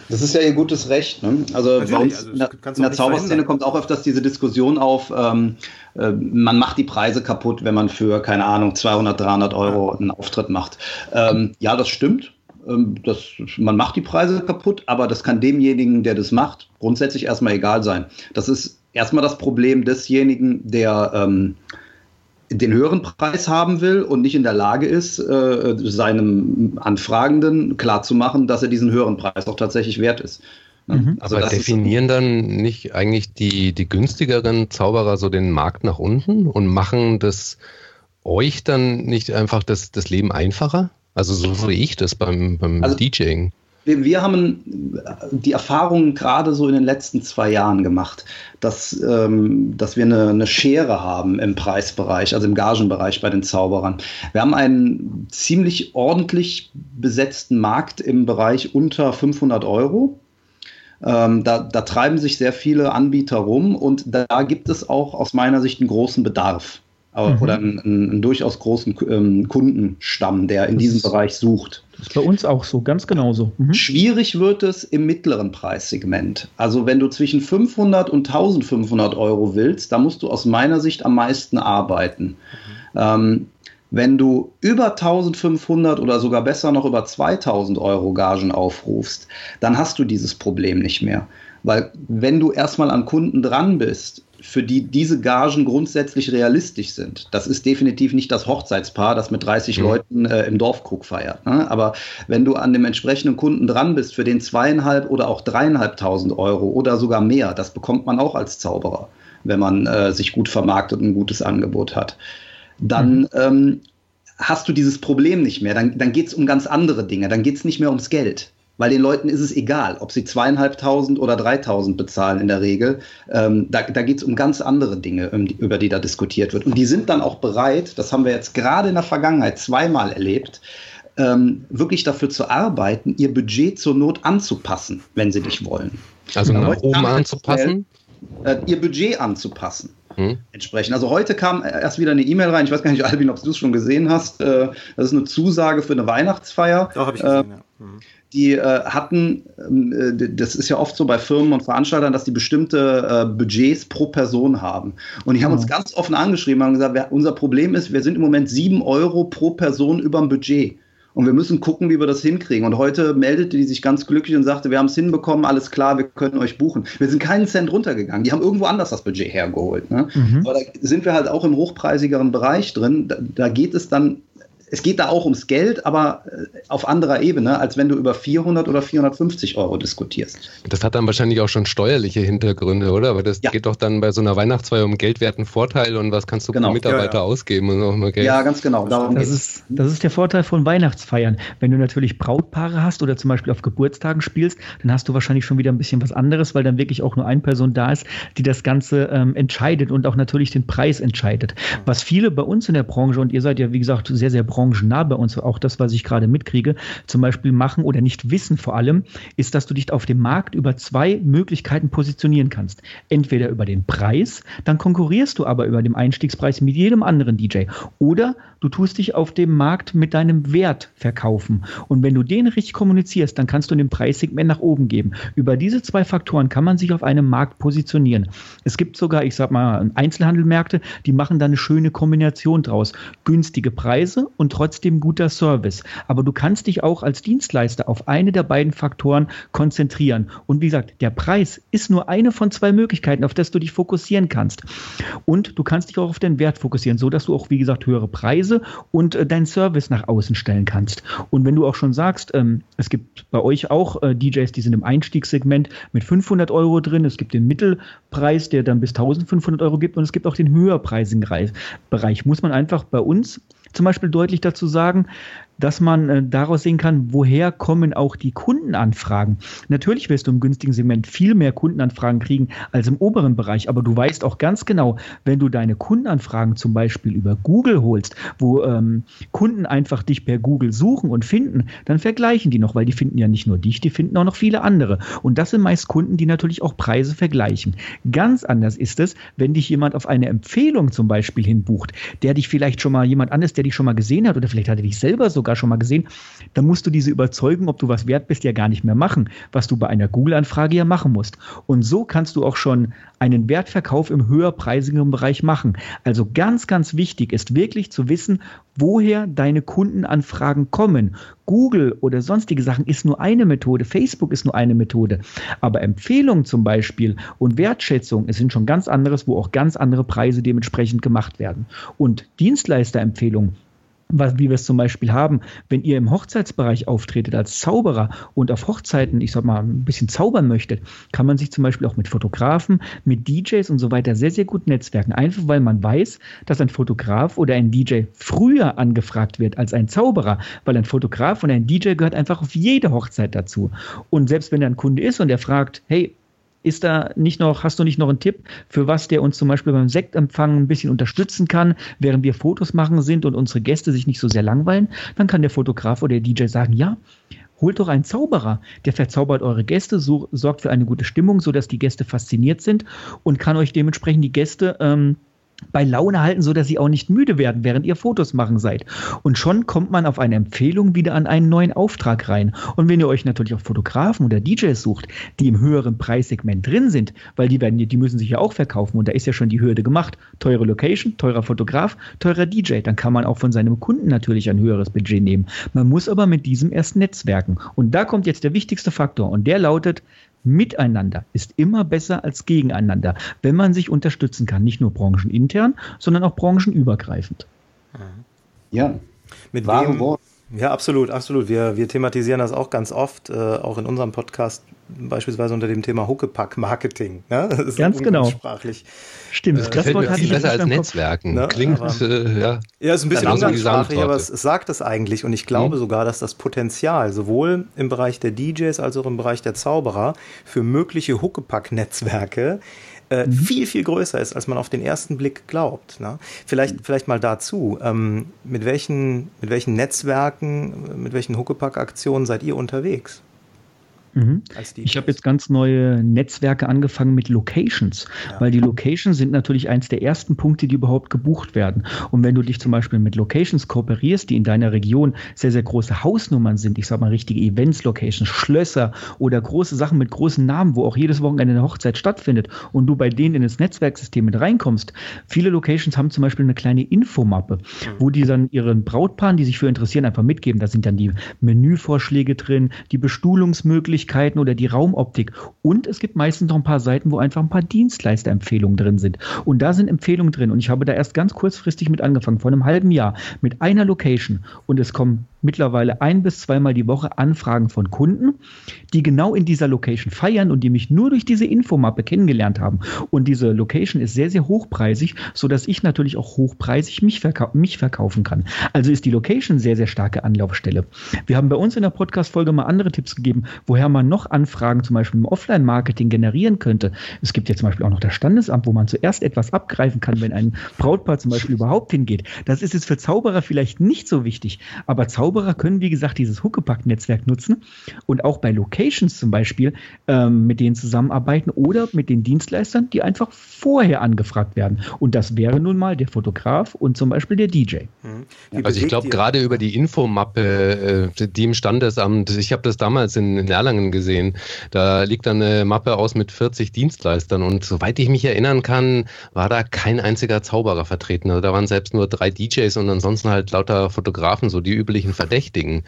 das ist ja ihr gutes Recht. Ne? Also bei uns also, in der, in der Zauberszene kommt auch öfters diese Diskussion auf, ähm, äh, man macht die Preise kaputt, wenn man für, keine Ahnung, 200, 300 Euro einen Auftritt macht. Ähm, ja, das stimmt. Ähm, das, man macht die Preise kaputt, aber das kann demjenigen, der das macht, grundsätzlich erstmal egal sein. Das ist erstmal das Problem desjenigen, der ähm, den höheren Preis haben will und nicht in der Lage ist, äh, seinem Anfragenden klarzumachen, dass er diesen höheren Preis auch tatsächlich wert ist. Mhm. Also Aber definieren dann nicht eigentlich die, die günstigeren Zauberer so den Markt nach unten und machen das euch dann nicht einfach das, das Leben einfacher? Also so sehe ich das beim, beim also, DJing wir, haben die Erfahrung gerade so in den letzten zwei Jahren gemacht, dass, ähm, dass wir eine, eine Schere haben im Preisbereich, also im Gagenbereich bei den Zauberern. Wir haben einen ziemlich ordentlich besetzten Markt im Bereich unter 500 Euro. Ähm, da, da, treiben sich sehr viele Anbieter rum und da gibt es auch aus meiner Sicht einen großen Bedarf mhm. oder einen, einen, durchaus großen ähm, Kundenstamm, der in das diesem Bereich sucht. Das ist bei uns auch so, ganz genauso. Mhm. Schwierig wird es im mittleren Preissegment. Also wenn du zwischen 500 und 1500 Euro willst, da musst du aus meiner Sicht am meisten arbeiten. Mhm. Ähm, wenn du über 1500 oder sogar besser noch über 2000 Euro Gagen aufrufst, dann hast du dieses Problem nicht mehr. Weil wenn du erstmal an Kunden dran bist, für die diese Gagen grundsätzlich realistisch sind. Das ist definitiv nicht das Hochzeitspaar, das mit 30 mhm. Leuten äh, im Dorfkrug feiert. Ne? Aber wenn du an dem entsprechenden Kunden dran bist, für den zweieinhalb oder auch dreieinhalbtausend Euro oder sogar mehr, das bekommt man auch als Zauberer, wenn man äh, sich gut vermarktet und ein gutes Angebot hat, dann mhm. ähm, hast du dieses Problem nicht mehr. Dann, dann geht es um ganz andere Dinge. Dann geht es nicht mehr ums Geld weil den Leuten ist es egal, ob sie zweieinhalbtausend oder dreitausend bezahlen in der Regel. Ähm, da da geht es um ganz andere Dinge, über die da diskutiert wird. Und die sind dann auch bereit, das haben wir jetzt gerade in der Vergangenheit zweimal erlebt, ähm, wirklich dafür zu arbeiten, ihr Budget zur Not anzupassen, wenn sie nicht wollen. Also nach oben anzupassen? Äh, ihr Budget anzupassen. Hm. Entsprechend. Also heute kam erst wieder eine E-Mail rein. Ich weiß gar nicht, Albin, ob du es schon gesehen hast. Äh, das ist eine Zusage für eine Weihnachtsfeier. Doch, habe ich gesehen, äh, ja. Hm die äh, hatten, ähm, äh, das ist ja oft so bei Firmen und Veranstaltern, dass die bestimmte äh, Budgets pro Person haben. Und die haben uns ganz offen angeschrieben, haben gesagt, wir, unser Problem ist, wir sind im Moment sieben Euro pro Person über dem Budget. Und wir müssen gucken, wie wir das hinkriegen. Und heute meldete die sich ganz glücklich und sagte, wir haben es hinbekommen, alles klar, wir können euch buchen. Wir sind keinen Cent runtergegangen. Die haben irgendwo anders das Budget hergeholt. Ne? Mhm. Aber da sind wir halt auch im hochpreisigeren Bereich drin. Da, da geht es dann es geht da auch ums Geld, aber äh, auf anderer Ebene, als wenn du über 400 oder 450 Euro diskutierst. Das hat dann wahrscheinlich auch schon steuerliche Hintergründe, oder? Aber das ja. geht doch dann bei so einer Weihnachtsfeier um geldwerten Vorteil und was kannst du genau. pro Mitarbeiter ja, ja. ausgeben und auch mal Geld. Ja, ganz genau. Darum das, ist, das ist der Vorteil von Weihnachtsfeiern. Wenn du natürlich Brautpaare hast oder zum Beispiel auf Geburtstagen spielst, dann hast du wahrscheinlich schon wieder ein bisschen was anderes, weil dann wirklich auch nur eine Person da ist, die das Ganze ähm, entscheidet und auch natürlich den Preis entscheidet. Was viele bei uns in der Branche, und ihr seid ja wie gesagt sehr, sehr branchennah bei uns, auch das, was ich gerade mitkriege, zum Beispiel machen oder nicht wissen vor allem, ist, dass du dich auf dem Markt über zwei Möglichkeiten positionieren kannst. Entweder über den Preis, dann konkurrierst du aber über den Einstiegspreis mit jedem anderen DJ. Oder du tust dich auf dem Markt mit deinem Wert verkaufen. Und wenn du den richtig kommunizierst, dann kannst du den Preissegment nach oben geben. Über diese zwei Faktoren kann man sich auf einem Markt positionieren. Es gibt sogar, ich sag mal, Einzelhandelmärkte, die machen da eine schöne Kombination draus. Günstige Preise und trotzdem guter Service. Aber du kannst dich auch als Dienstleister auf eine der beiden Faktoren konzentrieren. Und wie gesagt, der Preis ist nur eine von zwei Möglichkeiten, auf das du dich fokussieren kannst. Und du kannst dich auch auf den Wert fokussieren, so dass du auch, wie gesagt, höhere Preise und äh, deinen Service nach außen stellen kannst. Und wenn du auch schon sagst, ähm, es gibt bei euch auch äh, DJs, die sind im Einstiegssegment mit 500 Euro drin, es gibt den Mittelpreis, der dann bis 1500 Euro gibt und es gibt auch den höherpreisigen Bereich. Muss man einfach bei uns zum Beispiel deutlich dazu sagen, dass man äh, daraus sehen kann, woher kommen auch die Kundenanfragen. Natürlich wirst du im günstigen Segment viel mehr Kundenanfragen kriegen als im oberen Bereich, aber du weißt auch ganz genau, wenn du deine Kundenanfragen zum Beispiel über Google holst, wo ähm, Kunden einfach dich per Google suchen und finden, dann vergleichen die noch, weil die finden ja nicht nur dich, die finden auch noch viele andere. Und das sind meist Kunden, die natürlich auch Preise vergleichen. Ganz anders ist es, wenn dich jemand auf eine Empfehlung zum Beispiel hinbucht, der dich vielleicht schon mal jemand anderes, der dich schon mal gesehen hat oder vielleicht hat er dich selber sogar schon mal gesehen, dann musst du diese Überzeugung, ob du was wert bist, ja gar nicht mehr machen, was du bei einer Google-Anfrage ja machen musst. Und so kannst du auch schon einen Wertverkauf im höherpreisigen Bereich machen. Also ganz, ganz wichtig ist wirklich zu wissen, woher deine Kundenanfragen kommen. Google oder sonstige Sachen ist nur eine Methode, Facebook ist nur eine Methode. Aber Empfehlungen zum Beispiel und Wertschätzung es sind schon ganz anderes, wo auch ganz andere Preise dementsprechend gemacht werden. Und Dienstleisterempfehlungen was, wie wir es zum Beispiel haben, wenn ihr im Hochzeitsbereich auftretet als Zauberer und auf Hochzeiten, ich sag mal, ein bisschen zaubern möchtet, kann man sich zum Beispiel auch mit Fotografen, mit DJs und so weiter sehr, sehr gut netzwerken. Einfach weil man weiß, dass ein Fotograf oder ein DJ früher angefragt wird als ein Zauberer, weil ein Fotograf und ein DJ gehört einfach auf jede Hochzeit dazu. Und selbst wenn er ein Kunde ist und er fragt, hey, ist da nicht noch, hast du nicht noch einen Tipp, für was der uns zum Beispiel beim Sektempfang ein bisschen unterstützen kann, während wir Fotos machen sind und unsere Gäste sich nicht so sehr langweilen? Dann kann der Fotograf oder der DJ sagen, ja, holt doch einen Zauberer, der verzaubert eure Gäste, so, sorgt für eine gute Stimmung, sodass die Gäste fasziniert sind und kann euch dementsprechend die Gäste ähm, bei Laune halten, so dass sie auch nicht müde werden, während ihr Fotos machen seid. Und schon kommt man auf eine Empfehlung wieder an einen neuen Auftrag rein. Und wenn ihr euch natürlich auch Fotografen oder DJs sucht, die im höheren Preissegment drin sind, weil die werden, die müssen sich ja auch verkaufen und da ist ja schon die Hürde gemacht. Teure Location, teurer Fotograf, teurer DJ. Dann kann man auch von seinem Kunden natürlich ein höheres Budget nehmen. Man muss aber mit diesem erst netzwerken. Und da kommt jetzt der wichtigste Faktor und der lautet, Miteinander ist immer besser als gegeneinander, wenn man sich unterstützen kann, nicht nur branchenintern, sondern auch branchenübergreifend. Ja, mit wem, Wort. Ja, absolut, absolut. Wir, wir thematisieren das auch ganz oft, äh, auch in unserem Podcast, beispielsweise unter dem Thema Huckepack-Marketing. Ne? ganz genau. Sprachlich. Stimmt, äh, das Wort hat viel besser als Netzwerken. Ne? Klingt, aber, äh, ja. Ja, ist ein bisschen umgangssprachlich, aber es, es, sagt es eigentlich. Und ich glaube mhm. sogar, dass das Potenzial sowohl im Bereich der DJs als auch im Bereich der Zauberer für mögliche Huckepack-Netzwerke äh, mhm. viel, viel größer ist, als man auf den ersten Blick glaubt. Ne? Vielleicht, mhm. vielleicht mal dazu, ähm, mit, welchen, mit welchen Netzwerken, mit welchen Huckepack-Aktionen seid ihr unterwegs? Mhm. Ich habe jetzt ganz neue Netzwerke angefangen mit Locations, ja. weil die Locations sind natürlich eins der ersten Punkte, die überhaupt gebucht werden. Und wenn du dich zum Beispiel mit Locations kooperierst, die in deiner Region sehr, sehr große Hausnummern sind, ich sage mal richtige Events-Locations, Schlösser oder große Sachen mit großen Namen, wo auch jedes Wochenende eine Hochzeit stattfindet und du bei denen in das Netzwerksystem mit reinkommst. Viele Locations haben zum Beispiel eine kleine Infomappe, mhm. wo die dann ihren Brautpaaren, die sich für interessieren, einfach mitgeben. Da sind dann die Menüvorschläge drin, die Bestuhlungsmöglichkeiten, Möglichkeiten oder die Raumoptik. Und es gibt meistens noch ein paar Seiten, wo einfach ein paar Dienstleisterempfehlungen drin sind. Und da sind Empfehlungen drin. Und ich habe da erst ganz kurzfristig mit angefangen, vor einem halben Jahr, mit einer Location. Und es kommen mittlerweile ein bis zweimal die Woche Anfragen von Kunden, die genau in dieser Location feiern und die mich nur durch diese Infomappe kennengelernt haben. Und diese Location ist sehr, sehr hochpreisig, sodass ich natürlich auch hochpreisig mich, verkau mich verkaufen kann. Also ist die Location sehr, sehr starke Anlaufstelle. Wir haben bei uns in der Podcast-Folge mal andere Tipps gegeben, woher man noch Anfragen zum Beispiel im Offline-Marketing generieren könnte. Es gibt ja zum Beispiel auch noch das Standesamt, wo man zuerst etwas abgreifen kann, wenn ein Brautpaar zum Beispiel überhaupt hingeht. Das ist jetzt für Zauberer vielleicht nicht so wichtig, aber Zauberer Zauberer können, wie gesagt, dieses Huckepack-Netzwerk nutzen und auch bei Locations zum Beispiel ähm, mit denen zusammenarbeiten oder mit den Dienstleistern, die einfach vorher angefragt werden. Und das wäre nun mal der Fotograf und zum Beispiel der DJ. Mhm. Also ich glaube, gerade über die Infomappe, äh, die im Standesamt, ich habe das damals in, in Erlangen gesehen, da liegt dann eine Mappe aus mit 40 Dienstleistern und soweit ich mich erinnern kann, war da kein einziger Zauberer vertreten. Also da waren selbst nur drei DJs und ansonsten halt lauter Fotografen, so die üblichen Verdächtigen.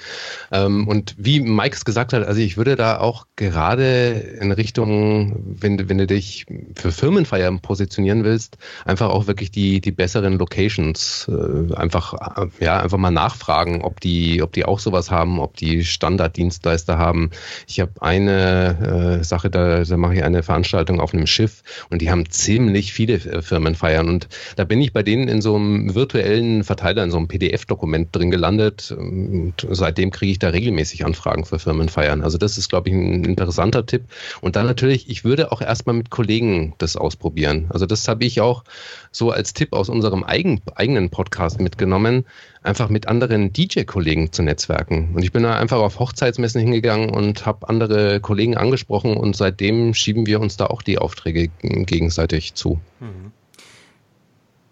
Ähm, und wie Mike es gesagt hat, also ich würde da auch gerade in Richtung, wenn, wenn du dich für Firmenfeiern positionieren willst, einfach auch wirklich die, die besseren Locations äh, einfach, ja, einfach mal nachfragen, ob die, ob die auch sowas haben, ob die Standarddienstleister haben. Ich habe eine äh, Sache, da, da mache ich eine Veranstaltung auf einem Schiff und die haben ziemlich viele äh, Firmenfeiern und da bin ich bei denen in so einem virtuellen Verteiler, in so einem PDF-Dokument drin gelandet und seitdem kriege ich da regelmäßig Anfragen für Firmenfeiern. Also das ist, glaube ich, ein interessanter Tipp. Und dann natürlich, ich würde auch erstmal mit Kollegen das ausprobieren. Also das habe ich auch so als Tipp aus unserem eigen, eigenen Podcast mitgenommen, einfach mit anderen DJ-Kollegen zu netzwerken. Und ich bin da einfach auf Hochzeitsmessen hingegangen und habe andere Kollegen angesprochen und seitdem schieben wir uns da auch die Aufträge gegenseitig zu. Mhm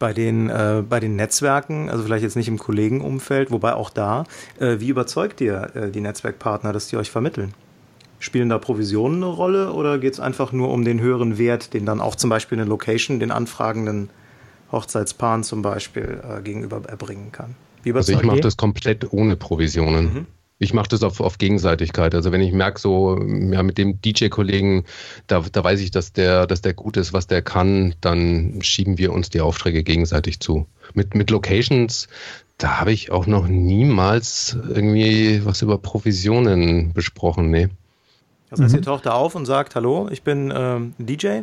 bei den, äh, bei den Netzwerken, also vielleicht jetzt nicht im Kollegenumfeld, wobei auch da, äh, wie überzeugt ihr äh, die Netzwerkpartner, dass die euch vermitteln? Spielen da Provisionen eine Rolle oder geht es einfach nur um den höheren Wert, den dann auch zum Beispiel eine Location den anfragenden Hochzeitspaaren zum Beispiel äh, gegenüber erbringen kann? also ich mache das komplett ohne Provisionen. Mhm. Ich mache das auf, auf Gegenseitigkeit. Also wenn ich merke, so ja, mit dem DJ-Kollegen, da, da weiß ich, dass der, dass der gut ist, was der kann, dann schieben wir uns die Aufträge gegenseitig zu. Mit, mit Locations, da habe ich auch noch niemals irgendwie was über Provisionen besprochen. Nee. Das heißt, mhm. ihr taucht da auf und sagt, hallo, ich bin ähm, DJ,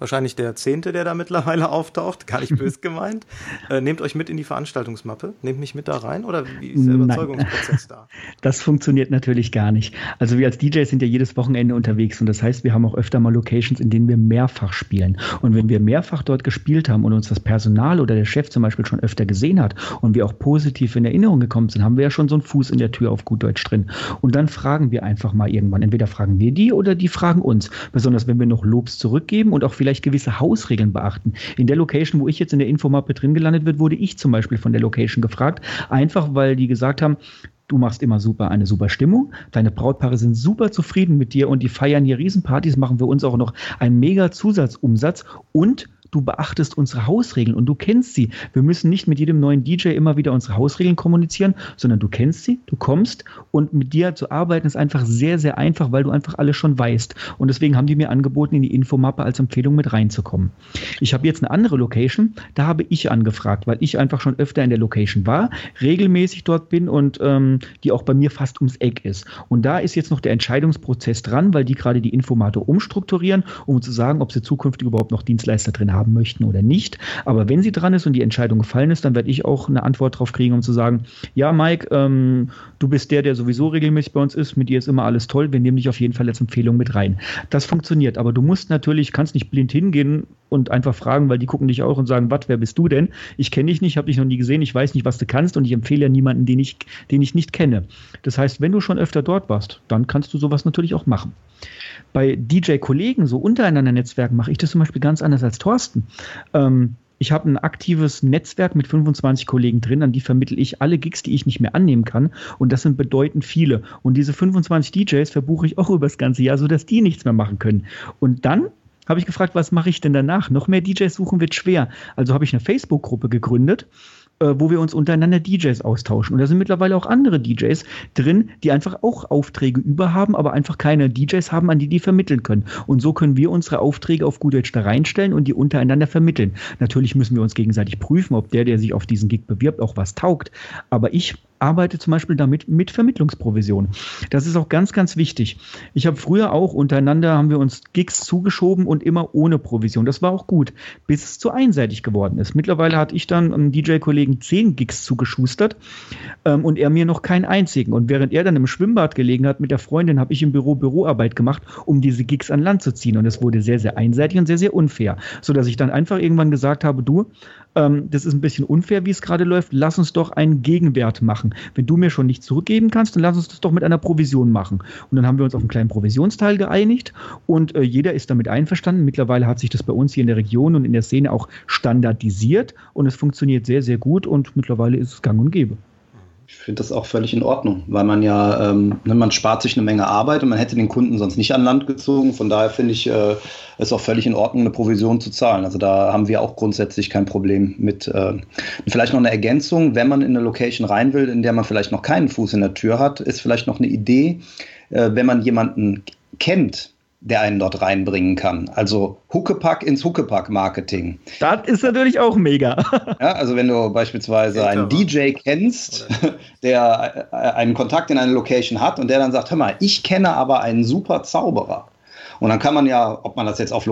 wahrscheinlich der Zehnte, der da mittlerweile auftaucht, gar nicht böse gemeint. Äh, nehmt euch mit in die Veranstaltungsmappe, nehmt mich mit da rein oder wie ist der Überzeugungsprozess da? Das funktioniert natürlich gar nicht. Also wir als DJs sind ja jedes Wochenende unterwegs und das heißt, wir haben auch öfter mal Locations, in denen wir mehrfach spielen. Und wenn wir mehrfach dort gespielt haben und uns das Personal oder der Chef zum Beispiel schon öfter gesehen hat und wir auch positiv in Erinnerung gekommen sind, haben wir ja schon so einen Fuß in der Tür auf gut Deutsch drin. Und dann fragen wir einfach mal irgendwann. Entweder fragen wir die oder die fragen uns. Besonders wenn wir noch Lobs zurückgeben und auch vielleicht vielleicht gewisse Hausregeln beachten. In der Location, wo ich jetzt in der Infomappe drin gelandet wird, wurde ich zum Beispiel von der Location gefragt, einfach weil die gesagt haben, du machst immer super eine super Stimmung, deine Brautpaare sind super zufrieden mit dir und die feiern hier Riesenpartys, machen wir uns auch noch einen mega Zusatzumsatz und du beachtest unsere Hausregeln und du kennst sie. Wir müssen nicht mit jedem neuen DJ immer wieder unsere Hausregeln kommunizieren, sondern du kennst sie, du kommst und mit dir zu arbeiten ist einfach sehr, sehr einfach, weil du einfach alles schon weißt. Und deswegen haben die mir angeboten, in die Infomappe als Empfehlung mit reinzukommen. Ich habe jetzt eine andere Location, da habe ich angefragt, weil ich einfach schon öfter in der Location war, regelmäßig dort bin und ähm, die auch bei mir fast ums Eck ist. Und da ist jetzt noch der Entscheidungsprozess dran, weil die gerade die Infomappe umstrukturieren, um zu sagen, ob sie zukünftig überhaupt noch Dienstleister drin haben haben möchten oder nicht. Aber wenn sie dran ist und die Entscheidung gefallen ist, dann werde ich auch eine Antwort darauf kriegen, um zu sagen, ja, Mike, ähm, du bist der, der sowieso regelmäßig bei uns ist, mit dir ist immer alles toll, wir nehmen dich auf jeden Fall als Empfehlung mit rein. Das funktioniert, aber du musst natürlich, kannst nicht blind hingehen und einfach fragen, weil die gucken dich auch und sagen, was, wer bist du denn? Ich kenne dich nicht, habe dich noch nie gesehen, ich weiß nicht, was du kannst und ich empfehle ja niemanden, den ich, den ich nicht kenne. Das heißt, wenn du schon öfter dort warst, dann kannst du sowas natürlich auch machen. Bei DJ-Kollegen, so untereinander Netzwerken, mache ich das zum Beispiel ganz anders als Thorsten. Ähm, ich habe ein aktives Netzwerk mit 25 Kollegen drin, an die vermittle ich alle Gigs, die ich nicht mehr annehmen kann. Und das sind bedeutend viele. Und diese 25 DJs verbuche ich auch über das ganze Jahr, sodass die nichts mehr machen können. Und dann habe ich gefragt, was mache ich denn danach? Noch mehr DJs suchen wird schwer. Also habe ich eine Facebook-Gruppe gegründet äh, wo wir uns untereinander DJs austauschen. Und da sind mittlerweile auch andere DJs drin, die einfach auch Aufträge über haben, aber einfach keine DJs haben, an die die vermitteln können. Und so können wir unsere Aufträge auf gut Deutsch da reinstellen und die untereinander vermitteln. Natürlich müssen wir uns gegenseitig prüfen, ob der, der sich auf diesen Gig bewirbt, auch was taugt. Aber ich arbeite zum Beispiel damit mit Vermittlungsprovision. Das ist auch ganz, ganz wichtig. Ich habe früher auch untereinander haben wir uns Gigs zugeschoben und immer ohne Provision. Das war auch gut, bis es zu einseitig geworden ist. Mittlerweile hatte ich dann einem DJ-Kollegen zehn Gigs zugeschustert ähm, und er mir noch keinen einzigen. Und während er dann im Schwimmbad gelegen hat mit der Freundin, habe ich im Büro Büroarbeit gemacht, um diese Gigs an Land zu ziehen. Und es wurde sehr, sehr einseitig und sehr, sehr unfair, sodass ich dann einfach irgendwann gesagt habe, du, ähm, das ist ein bisschen unfair, wie es gerade läuft, lass uns doch einen Gegenwert machen. Wenn du mir schon nichts zurückgeben kannst, dann lass uns das doch mit einer Provision machen. Und dann haben wir uns auf einen kleinen Provisionsteil geeinigt und äh, jeder ist damit einverstanden. Mittlerweile hat sich das bei uns hier in der Region und in der Szene auch standardisiert und es funktioniert sehr, sehr gut und mittlerweile ist es gang und gäbe. Ich finde das auch völlig in Ordnung, weil man ja, ähm, ne, man spart sich eine Menge Arbeit und man hätte den Kunden sonst nicht an Land gezogen. Von daher finde ich äh, es auch völlig in Ordnung, eine Provision zu zahlen. Also da haben wir auch grundsätzlich kein Problem mit. Äh, vielleicht noch eine Ergänzung, wenn man in eine Location rein will, in der man vielleicht noch keinen Fuß in der Tür hat, ist vielleicht noch eine Idee, äh, wenn man jemanden kennt, der einen dort reinbringen kann. Also Huckepack ins Huckepack-Marketing. Das ist natürlich auch mega. ja, also wenn du beispielsweise einen DJ kennst, der äh, einen Kontakt in eine Location hat und der dann sagt, hör mal, ich kenne aber einen super Zauberer. Und dann kann man ja, ob man das jetzt auf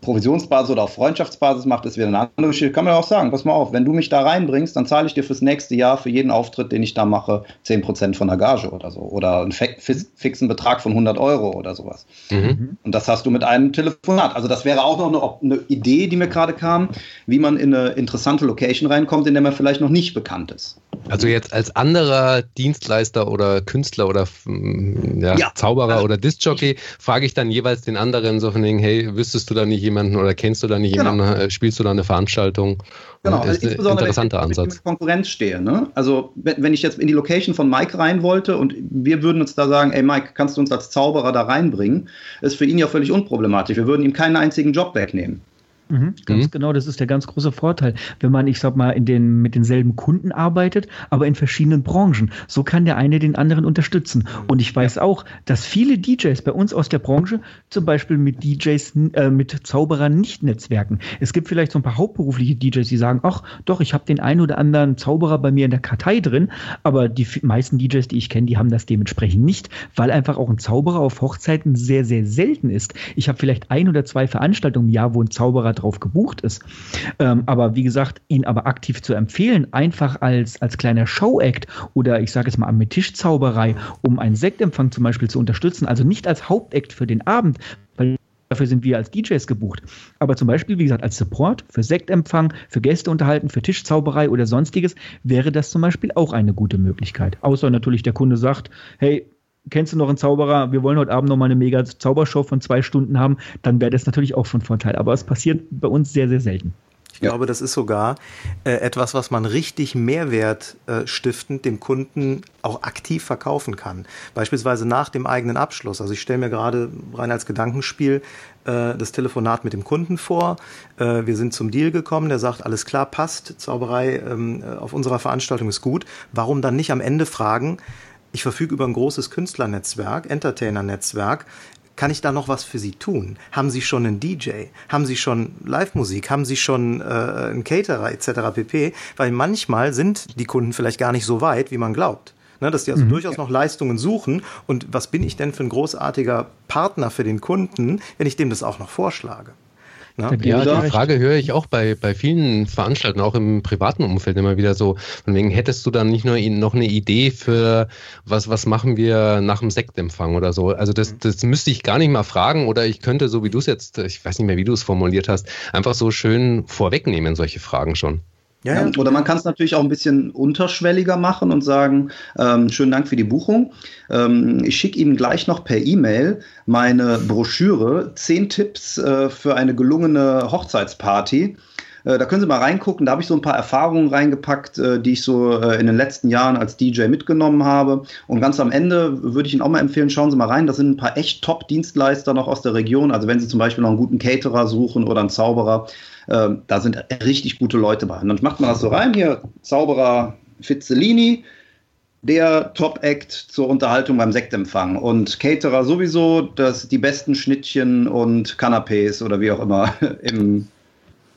Provisionsbasis oder auf Freundschaftsbasis macht, ist wieder eine andere Geschichte. Kann man ja auch sagen, pass mal auf, wenn du mich da reinbringst, dann zahle ich dir fürs nächste Jahr für jeden Auftritt, den ich da mache, 10% von der Gage oder so. Oder einen fixen Betrag von 100 Euro oder sowas. Mhm. Und das hast du mit einem Telefonat. Also das wäre auch noch eine, eine Idee, die mir gerade kam, wie man in eine interessante Location reinkommt, in der man vielleicht noch nicht bekannt ist. Also jetzt als anderer Dienstleister oder Künstler oder mm, ja, ja. Zauberer oder Discjockey frage ich dann jeweils den anderen so von wegen, hey, wüsstest du da nicht jemanden oder kennst du da nicht genau. jemanden, äh, spielst du da eine Veranstaltung? Genau, das ist also ein interessanter wenn ich, Ansatz. Wenn ich mit Konkurrenz stehe. Ne? Also wenn, wenn ich jetzt in die Location von Mike rein wollte und wir würden uns da sagen, ey Mike, kannst du uns als Zauberer da reinbringen, ist für ihn ja völlig unproblematisch. Wir würden ihm keinen einzigen Job wegnehmen. Mhm, ganz mhm. genau, das ist der ganz große Vorteil, wenn man, ich sag mal, in den, mit denselben Kunden arbeitet, aber in verschiedenen Branchen. So kann der eine den anderen unterstützen. Und ich weiß auch, dass viele DJs bei uns aus der Branche zum Beispiel mit DJs, äh, mit Zauberern nicht netzwerken. Es gibt vielleicht so ein paar hauptberufliche DJs, die sagen, ach doch, ich habe den einen oder anderen Zauberer bei mir in der Kartei drin, aber die meisten DJs, die ich kenne, die haben das dementsprechend nicht, weil einfach auch ein Zauberer auf Hochzeiten sehr, sehr selten ist. Ich habe vielleicht ein oder zwei Veranstaltungen im Jahr, wo ein Zauberer drauf gebucht ist. Ähm, aber wie gesagt, ihn aber aktiv zu empfehlen, einfach als, als kleiner Show-Act oder ich sage es mal am Tischzauberei, um einen Sektempfang zum Beispiel zu unterstützen, also nicht als Hauptakt für den Abend, weil Dafür sind wir als DJs gebucht. Aber zum Beispiel, wie gesagt, als Support für Sektempfang, für Gäste unterhalten, für Tischzauberei oder sonstiges, wäre das zum Beispiel auch eine gute Möglichkeit. Außer natürlich der Kunde sagt, hey, kennst du noch einen Zauberer, wir wollen heute Abend noch mal eine mega Zaubershow von zwei Stunden haben, dann wäre das natürlich auch von Vorteil. Aber es passiert bei uns sehr, sehr selten. Ich glaube, das ist sogar äh, etwas, was man richtig Mehrwert äh, stiftend dem Kunden auch aktiv verkaufen kann. Beispielsweise nach dem eigenen Abschluss. Also ich stelle mir gerade rein als Gedankenspiel äh, das Telefonat mit dem Kunden vor. Äh, wir sind zum Deal gekommen, der sagt, alles klar, passt, Zauberei ähm, äh, auf unserer Veranstaltung ist gut. Warum dann nicht am Ende fragen, ich verfüge über ein großes Künstlernetzwerk, Entertainer-Netzwerk. Kann ich da noch was für Sie tun? Haben Sie schon einen DJ? Haben Sie schon Live-Musik? Haben Sie schon äh, einen Caterer etc. pp? Weil manchmal sind die Kunden vielleicht gar nicht so weit, wie man glaubt. Ne, dass die also mhm. durchaus noch Leistungen suchen. Und was bin ich denn für ein großartiger Partner für den Kunden, wenn ich dem das auch noch vorschlage? Ne? Ja, die Frage höre ich auch bei, bei vielen Veranstaltungen, auch im privaten Umfeld immer wieder so. Von wegen, hättest du dann nicht nur noch eine Idee für, was, was machen wir nach dem Sektempfang oder so? Also das, mhm. das müsste ich gar nicht mal fragen oder ich könnte, so wie du es jetzt, ich weiß nicht mehr, wie du es formuliert hast, einfach so schön vorwegnehmen, solche Fragen schon. Ja, ja. Oder man kann es natürlich auch ein bisschen unterschwelliger machen und sagen, ähm, schönen Dank für die Buchung. Ähm, ich schicke Ihnen gleich noch per E-Mail meine Broschüre, zehn Tipps äh, für eine gelungene Hochzeitsparty. Äh, da können Sie mal reingucken. Da habe ich so ein paar Erfahrungen reingepackt, äh, die ich so äh, in den letzten Jahren als DJ mitgenommen habe. Und ganz am Ende würde ich Ihnen auch mal empfehlen, schauen Sie mal rein. Das sind ein paar echt Top-Dienstleister noch aus der Region. Also wenn Sie zum Beispiel noch einen guten Caterer suchen oder einen Zauberer, ähm, da sind richtig gute Leute bei. Und dann macht man das so rein, hier Zauberer Fizzellini, der Top-Act zur Unterhaltung beim Sektempfang und Caterer sowieso, das die besten Schnittchen und Canapés oder wie auch immer im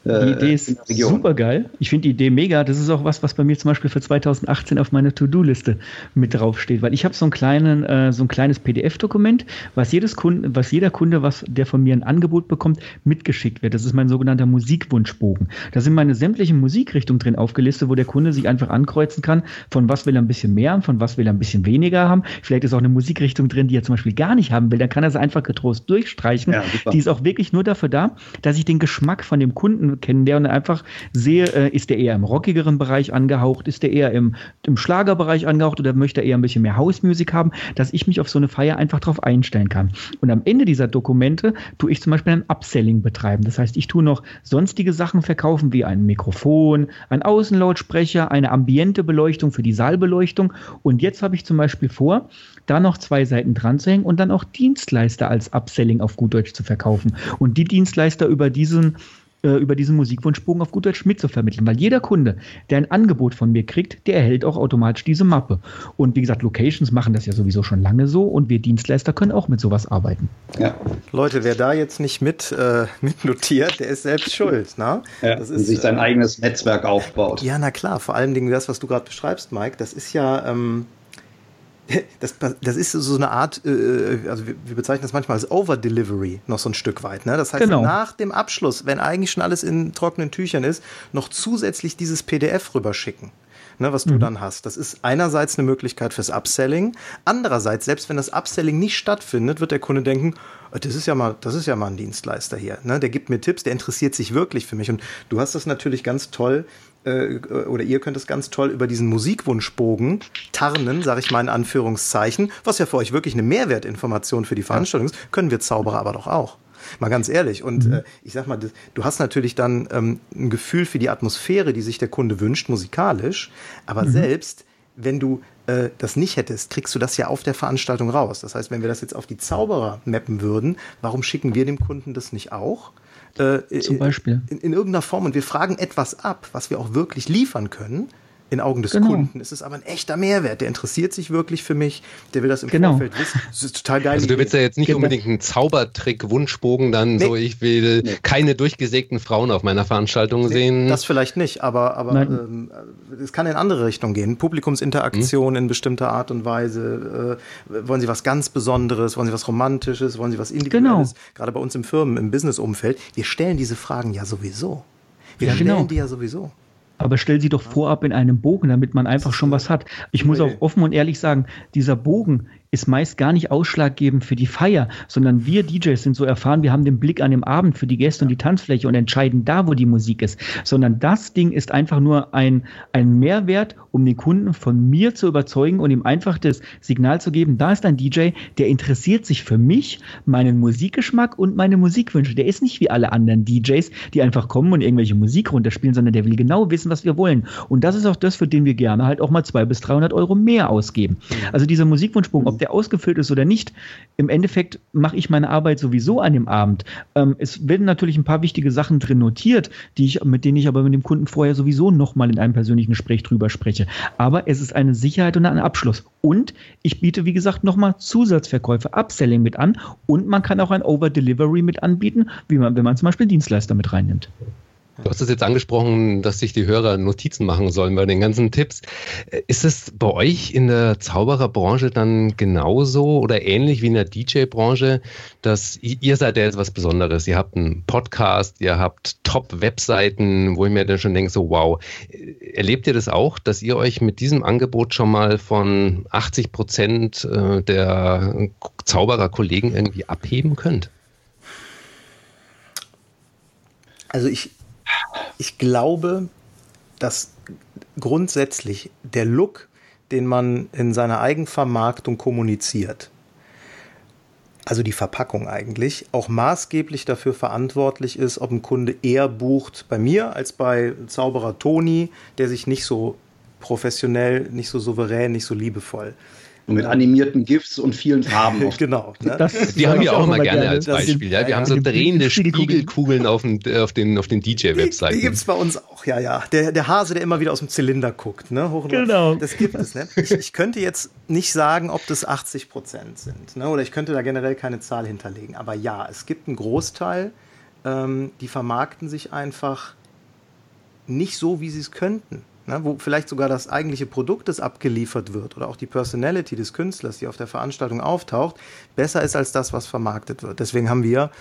die äh, Idee ist super geil. Ich finde die Idee mega. Das ist auch was, was bei mir zum Beispiel für 2018 auf meiner To-Do-Liste mit draufsteht, weil ich habe so, einen äh, so ein kleines PDF-Dokument, was jedes Kunde, was jeder Kunde, was der von mir ein Angebot bekommt, mitgeschickt wird. Das ist mein sogenannter Musikwunschbogen. Da sind meine sämtlichen Musikrichtungen drin aufgelistet, wo der Kunde sich einfach ankreuzen kann, von was will er ein bisschen mehr haben, von was will er ein bisschen weniger haben. Vielleicht ist auch eine Musikrichtung drin, die er zum Beispiel gar nicht haben will. Dann kann er sie einfach getrost durchstreichen. Ja, die ist auch wirklich nur dafür da, dass ich den Geschmack von dem Kunden kennenlerne und einfach sehe, äh, ist der eher im rockigeren Bereich angehaucht, ist der eher im, im Schlagerbereich angehaucht oder möchte er eher ein bisschen mehr Hausmusik haben, dass ich mich auf so eine Feier einfach drauf einstellen kann. Und am Ende dieser Dokumente tue ich zum Beispiel ein Upselling betreiben. Das heißt, ich tue noch sonstige Sachen verkaufen, wie ein Mikrofon, ein Außenlautsprecher, eine ambiente Beleuchtung für die Saalbeleuchtung. Und jetzt habe ich zum Beispiel vor, da noch zwei Seiten dran zu hängen und dann auch Dienstleister als Upselling auf gut Deutsch zu verkaufen. Und die Dienstleister über diesen äh, über diesen Musikwunschbogen auf gut Deutsch mitzuvermitteln. Weil jeder Kunde, der ein Angebot von mir kriegt, der erhält auch automatisch diese Mappe. Und wie gesagt, Locations machen das ja sowieso schon lange so und wir Dienstleister können auch mit sowas arbeiten. Ja. Leute, wer da jetzt nicht mit, äh, mitnotiert, der ist selbst schuld. Ne? Ja, das ist, sich sein äh, eigenes Netzwerk aufbaut. Ja, na klar. Vor allen Dingen das, was du gerade beschreibst, Mike, das ist ja. Ähm das, das ist so eine Art, äh, also wir bezeichnen das manchmal als Over-Delivery noch so ein Stück weit. Ne? Das heißt, genau. nach dem Abschluss, wenn eigentlich schon alles in trockenen Tüchern ist, noch zusätzlich dieses PDF rüberschicken. Ne, was du mhm. dann hast. Das ist einerseits eine Möglichkeit fürs Upselling. Andererseits, selbst wenn das Upselling nicht stattfindet, wird der Kunde denken, oh, das ist ja mal, das ist ja mal ein Dienstleister hier. Ne? Der gibt mir Tipps, der interessiert sich wirklich für mich. Und du hast das natürlich ganz toll äh, oder ihr könnt es ganz toll über diesen Musikwunschbogen tarnen, sage ich mal in Anführungszeichen, was ja für euch wirklich eine Mehrwertinformation für die Veranstaltung ist, können wir Zauberer aber doch auch. Mal ganz ehrlich. Und mhm. äh, ich sag mal, du hast natürlich dann ähm, ein Gefühl für die Atmosphäre, die sich der Kunde wünscht, musikalisch, aber mhm. selbst wenn du äh, das nicht hättest, kriegst du das ja auf der Veranstaltung raus. Das heißt, wenn wir das jetzt auf die Zauberer mappen würden, warum schicken wir dem Kunden das nicht auch? Äh, Zum Beispiel. In, in, irgendeiner Form. Und wir fragen etwas ab, was wir auch wirklich liefern können in Augen des genau. Kunden. Es ist aber ein echter Mehrwert. Der interessiert sich wirklich für mich. Der will das im genau. Vorfeld wissen. Das ist total geil. Also du willst ja jetzt nicht genau. unbedingt einen Zaubertrick-Wunschbogen dann nee. so, ich will nee. keine durchgesägten Frauen auf meiner Veranstaltung nee, sehen. Das vielleicht nicht, aber, aber ähm, es kann in andere Richtungen gehen. Publikumsinteraktion hm. in bestimmter Art und Weise. Äh, wollen Sie was ganz Besonderes? Wollen Sie was Romantisches? Wollen Sie was Individuelles? Genau. Gerade bei uns im Firmen, im Businessumfeld. Wir stellen diese Fragen ja sowieso. Wir ja, stellen genau. die ja sowieso. Aber stell sie doch vorab in einem Bogen, damit man einfach schon was hat. Ich muss auch offen und ehrlich sagen, dieser Bogen ist meist gar nicht ausschlaggebend für die Feier, sondern wir DJs sind so erfahren, wir haben den Blick an dem Abend für die Gäste und die Tanzfläche und entscheiden da, wo die Musik ist. Sondern das Ding ist einfach nur ein, ein Mehrwert, um den Kunden von mir zu überzeugen und ihm einfach das Signal zu geben, da ist ein DJ, der interessiert sich für mich, meinen Musikgeschmack und meine Musikwünsche. Der ist nicht wie alle anderen DJs, die einfach kommen und irgendwelche Musik runterspielen, sondern der will genau wissen, was wir wollen. Und das ist auch das, für den wir gerne halt auch mal 200 bis 300 Euro mehr ausgeben. Also dieser Musikwunschbogen, ob der ausgefüllt ist oder nicht, im Endeffekt mache ich meine Arbeit sowieso an dem Abend. Ähm, es werden natürlich ein paar wichtige Sachen drin notiert, die ich, mit denen ich aber mit dem Kunden vorher sowieso nochmal in einem persönlichen Gespräch drüber spreche. Aber es ist eine Sicherheit und ein Abschluss. Und ich biete, wie gesagt, nochmal Zusatzverkäufe, Upselling mit an und man kann auch ein Over-Delivery mit anbieten, wie man, wenn man zum Beispiel Dienstleister mit reinnimmt. Du hast es jetzt angesprochen, dass sich die Hörer Notizen machen sollen bei den ganzen Tipps. Ist es bei euch in der Zaubererbranche dann genauso oder ähnlich wie in der DJ-Branche, dass ihr seid ja jetzt was Besonderes. Ihr habt einen Podcast, ihr habt Top-Webseiten, wo ich mir dann schon denke, so wow. Erlebt ihr das auch, dass ihr euch mit diesem Angebot schon mal von 80 Prozent äh, der Zaubererkollegen irgendwie abheben könnt? Also ich, ich glaube, dass grundsätzlich der Look, den man in seiner Eigenvermarktung kommuniziert, also die Verpackung eigentlich, auch maßgeblich dafür verantwortlich ist, ob ein Kunde eher bucht bei mir als bei Zauberer Toni, der sich nicht so professionell, nicht so souverän, nicht so liebevoll und mit animierten GIFs und vielen Farben. genau. Ne? Das die haben wir auch immer gerne, gerne als Beispiel. Ja? Wir ja, haben so drehende Spiegelkugeln auf, dem, auf den, auf den DJ-Webseiten. Die, die gibt es bei uns auch, ja, ja. Der, der Hase, der immer wieder aus dem Zylinder guckt. Ne? Hoch genau. Das gibt es. Ne? Ich, ich, könnte jetzt nicht sagen, ob das 80 Prozent sind. Ne? Oder ich könnte da generell keine Zahl hinterlegen. Aber ja, es gibt einen Großteil, ähm, die vermarkten sich einfach nicht so, wie sie es könnten ne, wo vielleicht sogar das eigentliche Produkt, das abgeliefert wird oder auch die Personality des Künstlers, die auf der Veranstaltung auftaucht, besser ist als das, was vermarktet wird. Deswegen haben wir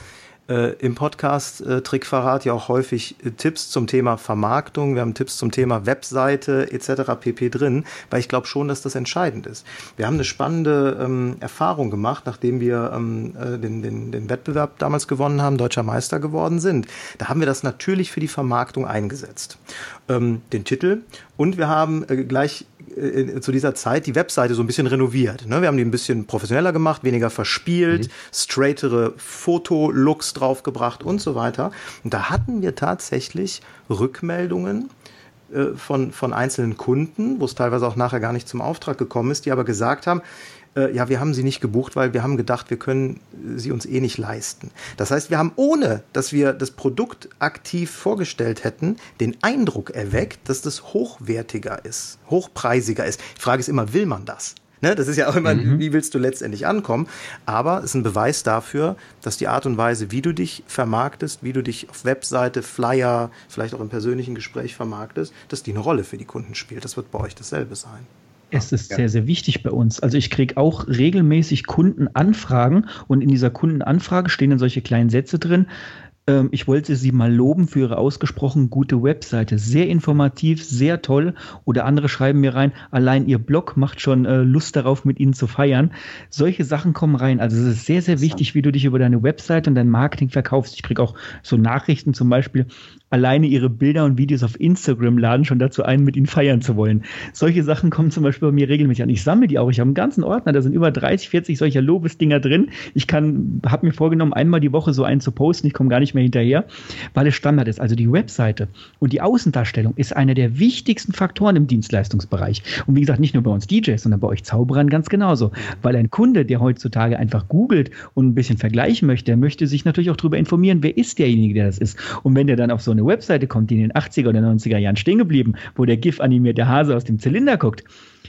äh, im Podcast äh, Trickverrat ja auch häufig äh, Tipps zum Thema Vermarktung, wir haben Tipps zum Thema Webseite etc. pp drin, weil ich glaube schon, dass das entscheidend ist. Wir haben eine spannende ähm, Erfahrung gemacht, nachdem wir ähm, äh, den, den, den Wettbewerb damals gewonnen haben, deutscher Meister geworden sind. Da haben wir das natürlich für die Vermarktung eingesetzt. Ähm, den Titel und wir haben äh, gleich äh, zu dieser Zeit die Webseite so ein bisschen renoviert. Ne? Wir haben die ein bisschen professioneller gemacht, weniger verspielt, mhm. straightere Fotolooks draufgebracht und so weiter. Und da hatten wir tatsächlich Rückmeldungen äh, von, von einzelnen Kunden, wo es teilweise auch nachher gar nicht zum Auftrag gekommen ist, die aber gesagt haben, äh, ja, wir haben sie nicht gebucht, weil wir haben gedacht, wir können sie uns eh nicht leisten. Das heißt, wir haben, ohne dass wir das Produkt aktiv vorgestellt hätten, den Eindruck erweckt, dass das hochwertiger ist, hochpreisiger ist. Die Frage ist immer, will man das? Ne, das ist ja auch immer, mhm. wie willst du letztendlich ankommen? Aber es ist ein Beweis dafür, dass die Art und Weise, wie du dich vermarktest, wie du dich auf Webseite, Flyer, vielleicht auch im persönlichen Gespräch vermarktest, dass die eine Rolle für die Kunden spielt. Das wird bei euch dasselbe sein. Es ist ja. sehr, sehr wichtig bei uns. Also ich kriege auch regelmäßig Kundenanfragen und in dieser Kundenanfrage stehen dann solche kleinen Sätze drin. Ähm, ich wollte Sie mal loben für Ihre ausgesprochen gute Webseite. Sehr informativ, sehr toll. Oder andere schreiben mir rein, allein Ihr Blog macht schon äh, Lust darauf, mit Ihnen zu feiern. Solche Sachen kommen rein. Also es ist sehr, sehr wichtig, wie du dich über deine Webseite und dein Marketing verkaufst. Ich kriege auch so Nachrichten zum Beispiel, alleine ihre Bilder und Videos auf Instagram laden schon dazu ein, mit ihnen feiern zu wollen. Solche Sachen kommen zum Beispiel bei mir regelmäßig an. Ich sammle die auch. Ich habe einen ganzen Ordner, da sind über 30, 40 solcher Lobesdinger drin. Ich kann, habe mir vorgenommen, einmal die Woche so einen zu posten. Ich komme gar nicht mehr hinterher, weil es Standard ist. Also die Webseite und die Außendarstellung ist einer der wichtigsten Faktoren im Dienstleistungsbereich. Und wie gesagt, nicht nur bei uns DJs, sondern bei euch Zauberern ganz genauso. Weil ein Kunde, der heutzutage einfach googelt und ein bisschen vergleichen möchte, der möchte sich natürlich auch darüber informieren, wer ist derjenige, der das ist. Und wenn der dann auf so eine eine Webseite kommt, die in den 80er oder 90er Jahren stehen geblieben, wo der GIF animierte Hase aus dem Zylinder guckt,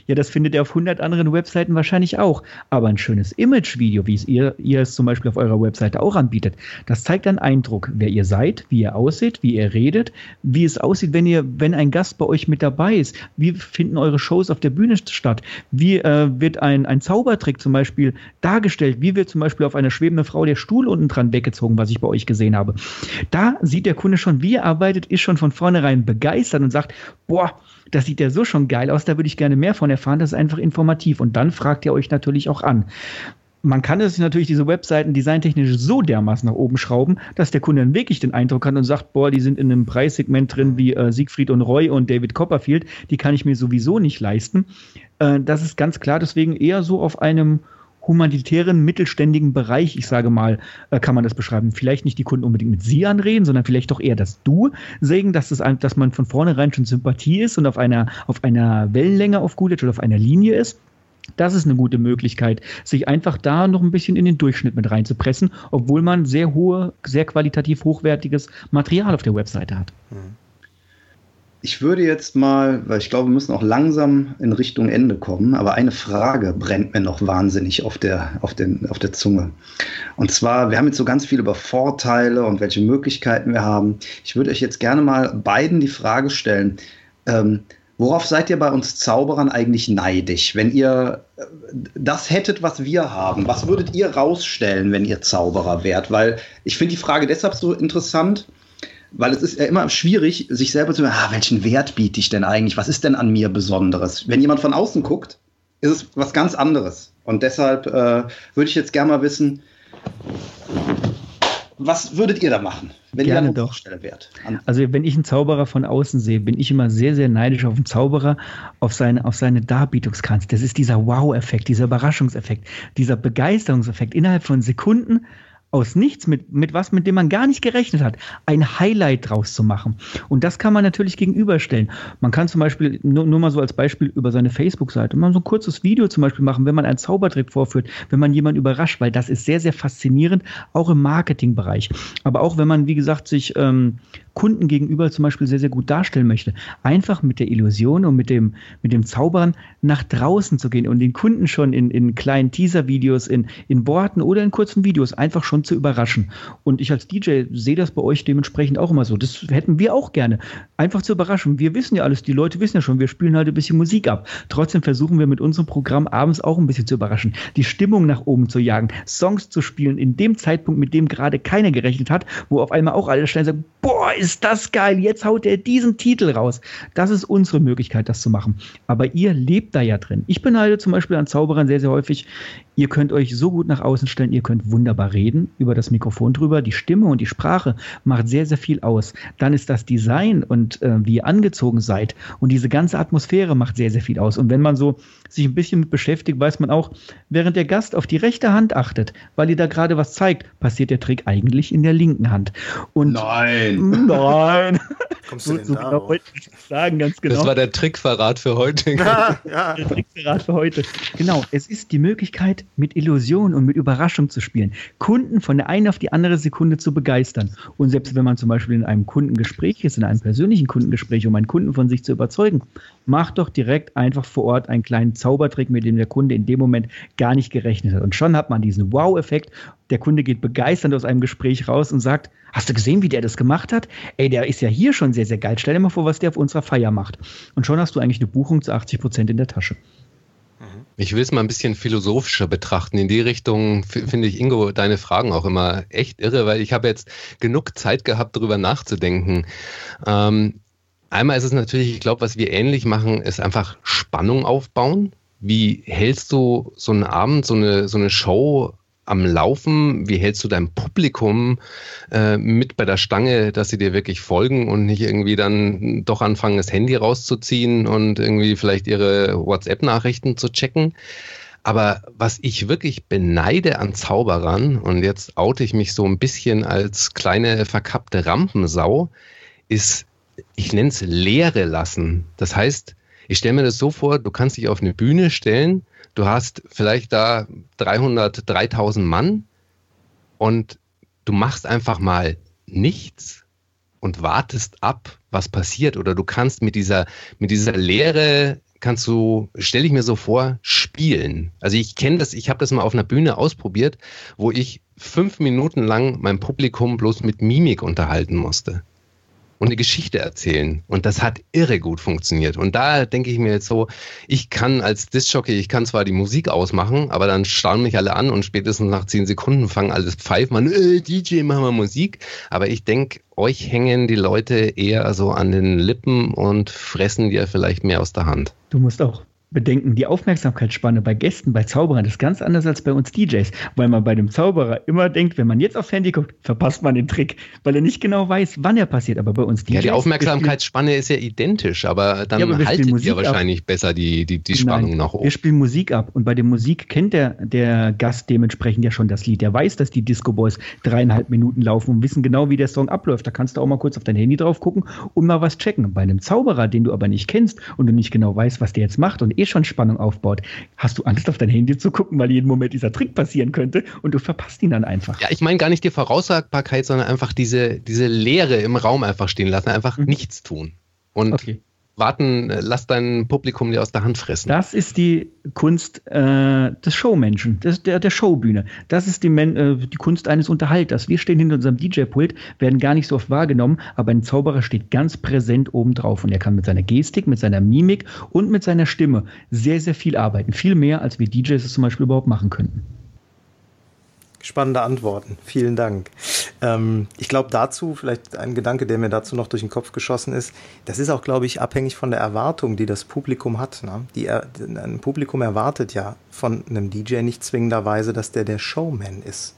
ja, das findet ihr auf 100 anderen Webseiten wahrscheinlich auch. Aber ein schönes Image-Video, wie es ihr, ihr es zum Beispiel auf eurer Webseite auch anbietet, das zeigt einen Eindruck, wer ihr seid, wie ihr aussieht, wie ihr redet, wie es aussieht, wenn ihr, wenn ein Gast bei euch mit dabei ist. Wie finden eure Shows auf der Bühne statt? Wie äh, wird ein, ein Zaubertrick zum Beispiel dargestellt? Wie wird zum Beispiel auf einer schwebenden Frau der Stuhl unten dran weggezogen, was ich bei euch gesehen habe? Da sieht der Kunde schon, wie er arbeitet, ist schon von vornherein begeistert und sagt, boah, das sieht ja so schon geil aus, da würde ich gerne mehr von erfahren, das ist einfach informativ. Und dann fragt ihr euch natürlich auch an man kann es natürlich diese Webseiten designtechnisch so dermaßen nach oben schrauben, dass der Kunde dann wirklich den Eindruck hat und sagt, boah, die sind in einem Preissegment drin wie äh, Siegfried und Roy und David Copperfield, die kann ich mir sowieso nicht leisten. Äh, das ist ganz klar, deswegen eher so auf einem humanitären, mittelständigen Bereich, ich sage mal, äh, kann man das beschreiben. Vielleicht nicht die Kunden unbedingt mit Sie anreden, sondern vielleicht doch eher das Du sägen, dass, das, dass man von vornherein schon Sympathie ist und auf einer, auf einer Wellenlänge auf gut oder auf einer Linie ist. Das ist eine gute Möglichkeit, sich einfach da noch ein bisschen in den Durchschnitt mit reinzupressen, obwohl man sehr hohe, sehr qualitativ hochwertiges Material auf der Webseite hat. Mhm. Ich würde jetzt mal, weil ich glaube, wir müssen auch langsam in Richtung Ende kommen, aber eine Frage brennt mir noch wahnsinnig auf der, auf den, auf der Zunge. Und zwar, wir haben jetzt so ganz viel über Vorteile und welche Möglichkeiten wir haben. Ich würde euch jetzt gerne mal beiden die Frage stellen, ähm, worauf seid ihr bei uns Zauberern eigentlich neidisch? Wenn ihr äh, das hättet, was wir haben, was würdet ihr rausstellen, wenn ihr Zauberer wärt? Weil ich finde die Frage deshalb so interessant, weil es ist ja immer schwierig, sich selber zu sagen, ah, welchen Wert biete ich denn eigentlich? Was ist denn an mir Besonderes? Wenn jemand von außen guckt, ist es was ganz anderes. Und deshalb äh, würde ich jetzt gerne mal wissen, was würdet ihr da machen, wenn Gerne ihr eine doch. Stelle wärt? Also wenn ich einen Zauberer von außen sehe, bin ich immer sehr, sehr neidisch auf einen Zauberer, auf seine, auf seine Darbietungskanz. Das ist dieser Wow-Effekt, dieser Überraschungseffekt, dieser Begeisterungseffekt. Innerhalb von Sekunden aus nichts, mit, mit was, mit dem man gar nicht gerechnet hat, ein Highlight draus zu machen. Und das kann man natürlich gegenüberstellen. Man kann zum Beispiel, nur, nur mal so als Beispiel über seine Facebook-Seite, mal so ein kurzes Video zum Beispiel machen, wenn man einen Zaubertrick vorführt, wenn man jemanden überrascht, weil das ist sehr, sehr faszinierend, auch im Marketingbereich. Aber auch wenn man, wie gesagt, sich ähm, Kunden gegenüber zum Beispiel sehr, sehr gut darstellen möchte. Einfach mit der Illusion und mit dem, mit dem Zaubern nach draußen zu gehen und den Kunden schon in, in kleinen Teaser-Videos, in, in Worten oder in kurzen Videos einfach schon zu überraschen. Und ich als DJ sehe das bei euch dementsprechend auch immer so. Das hätten wir auch gerne. Einfach zu überraschen. Wir wissen ja alles, die Leute wissen ja schon, wir spielen halt ein bisschen Musik ab. Trotzdem versuchen wir mit unserem Programm abends auch ein bisschen zu überraschen, die Stimmung nach oben zu jagen, Songs zu spielen in dem Zeitpunkt, mit dem gerade keiner gerechnet hat, wo auf einmal auch alle schnell sagen, boah, ist das geil, jetzt haut er diesen Titel raus. Das ist unsere Möglichkeit, das zu machen. Aber ihr lebt da ja drin. Ich beneide zum Beispiel an Zauberern sehr, sehr häufig, Ihr könnt euch so gut nach außen stellen, ihr könnt wunderbar reden über das Mikrofon drüber. Die Stimme und die Sprache macht sehr, sehr viel aus. Dann ist das Design und äh, wie ihr angezogen seid und diese ganze Atmosphäre macht sehr, sehr viel aus. Und wenn man so sich ein bisschen mit beschäftigt, weiß man auch, während der Gast auf die rechte Hand achtet, weil ihr da gerade was zeigt, passiert der Trick eigentlich in der linken Hand. Und nein. Nein. Kommst du so, denn so genau wollte ich sagen, ganz genau. Das war der Trickverrat für heute. Ja, ja. Der Trickverrat für heute. Genau, es ist die Möglichkeit, mit Illusion und mit Überraschung zu spielen, Kunden von der einen auf die andere Sekunde zu begeistern. Und selbst wenn man zum Beispiel in einem Kundengespräch ist, in einem persönlichen Kundengespräch, um einen Kunden von sich zu überzeugen, macht doch direkt einfach vor Ort einen kleinen Zaubertrick, mit dem der Kunde in dem Moment gar nicht gerechnet hat. Und schon hat man diesen Wow-Effekt. Der Kunde geht begeistert aus einem Gespräch raus und sagt, hast du gesehen, wie der das gemacht hat? Ey, der ist ja hier schon sehr, sehr geil. Stell dir mal vor, was der auf unserer Feier macht. Und schon hast du eigentlich eine Buchung zu 80 Prozent in der Tasche. Ich will es mal ein bisschen philosophischer betrachten. In die Richtung finde ich, Ingo, deine Fragen auch immer echt irre, weil ich habe jetzt genug Zeit gehabt, darüber nachzudenken. Ähm, einmal ist es natürlich, ich glaube, was wir ähnlich machen, ist einfach Spannung aufbauen. Wie hältst du so einen Abend, so eine, so eine Show am Laufen? Wie hältst du dein Publikum äh, mit bei der Stange, dass sie dir wirklich folgen und nicht irgendwie dann doch anfangen, das Handy rauszuziehen und irgendwie vielleicht ihre WhatsApp-Nachrichten zu checken? Aber was ich wirklich beneide an Zauberern, und jetzt oute ich mich so ein bisschen als kleine verkappte Rampensau, ist, ich nenne es Leere lassen. Das heißt, ich stelle mir das so vor, du kannst dich auf eine Bühne stellen Du hast vielleicht da 300, 3000 Mann und du machst einfach mal nichts und wartest ab, was passiert. Oder du kannst mit dieser, mit dieser Lehre, kannst du, stelle ich mir so vor, spielen. Also ich kenne das, ich habe das mal auf einer Bühne ausprobiert, wo ich fünf Minuten lang mein Publikum bloß mit Mimik unterhalten musste und eine Geschichte erzählen. Und das hat irre gut funktioniert. Und da denke ich mir jetzt so, ich kann als Disc-Jockey, ich kann zwar die Musik ausmachen, aber dann starren mich alle an und spätestens nach zehn Sekunden fangen alles pfeifen an, äh, DJ, machen wir Musik. Aber ich denke, euch hängen die Leute eher so an den Lippen und fressen dir vielleicht mehr aus der Hand. Du musst auch bedenken, die Aufmerksamkeitsspanne bei Gästen, bei Zauberern ist ganz anders als bei uns DJs, weil man bei dem Zauberer immer denkt, wenn man jetzt aufs Handy guckt, verpasst man den Trick, weil er nicht genau weiß, wann er passiert. Aber bei uns DJs. Ja, die Aufmerksamkeitsspanne ist ja identisch, aber dann ja, aber haltet ihr wahrscheinlich ab. besser die, die, die Spannung Nein, nach oben. Wir spielen Musik ab und bei der Musik kennt der, der Gast dementsprechend ja schon das Lied. Der weiß, dass die Disco Boys dreieinhalb Minuten laufen und wissen genau, wie der Song abläuft. Da kannst du auch mal kurz auf dein Handy drauf gucken und mal was checken. Bei einem Zauberer, den du aber nicht kennst und du nicht genau weißt, was der jetzt macht und eh schon Spannung aufbaut, hast du Angst, auf dein Handy zu gucken, weil jeden Moment dieser Trick passieren könnte und du verpasst ihn dann einfach. Ja, ich meine gar nicht die Voraussagbarkeit, sondern einfach diese, diese Leere im Raum einfach stehen lassen, einfach mhm. nichts tun. Und okay warten, äh, lass dein Publikum dir aus der Hand fressen. Das ist die Kunst äh, des Showmenschen, des, der, der Showbühne. Das ist die, Men äh, die Kunst eines Unterhalters. Wir stehen hinter unserem DJ-Pult, werden gar nicht so oft wahrgenommen, aber ein Zauberer steht ganz präsent obendrauf und er kann mit seiner Gestik, mit seiner Mimik und mit seiner Stimme sehr, sehr viel arbeiten. Viel mehr, als wir DJs es zum Beispiel überhaupt machen könnten. Spannende Antworten. Vielen Dank. Ähm, ich glaube dazu, vielleicht ein Gedanke, der mir dazu noch durch den Kopf geschossen ist, das ist auch, glaube ich, abhängig von der Erwartung, die das Publikum hat. Ne? Die, ein Publikum erwartet ja von einem DJ nicht zwingenderweise, dass der der Showman ist.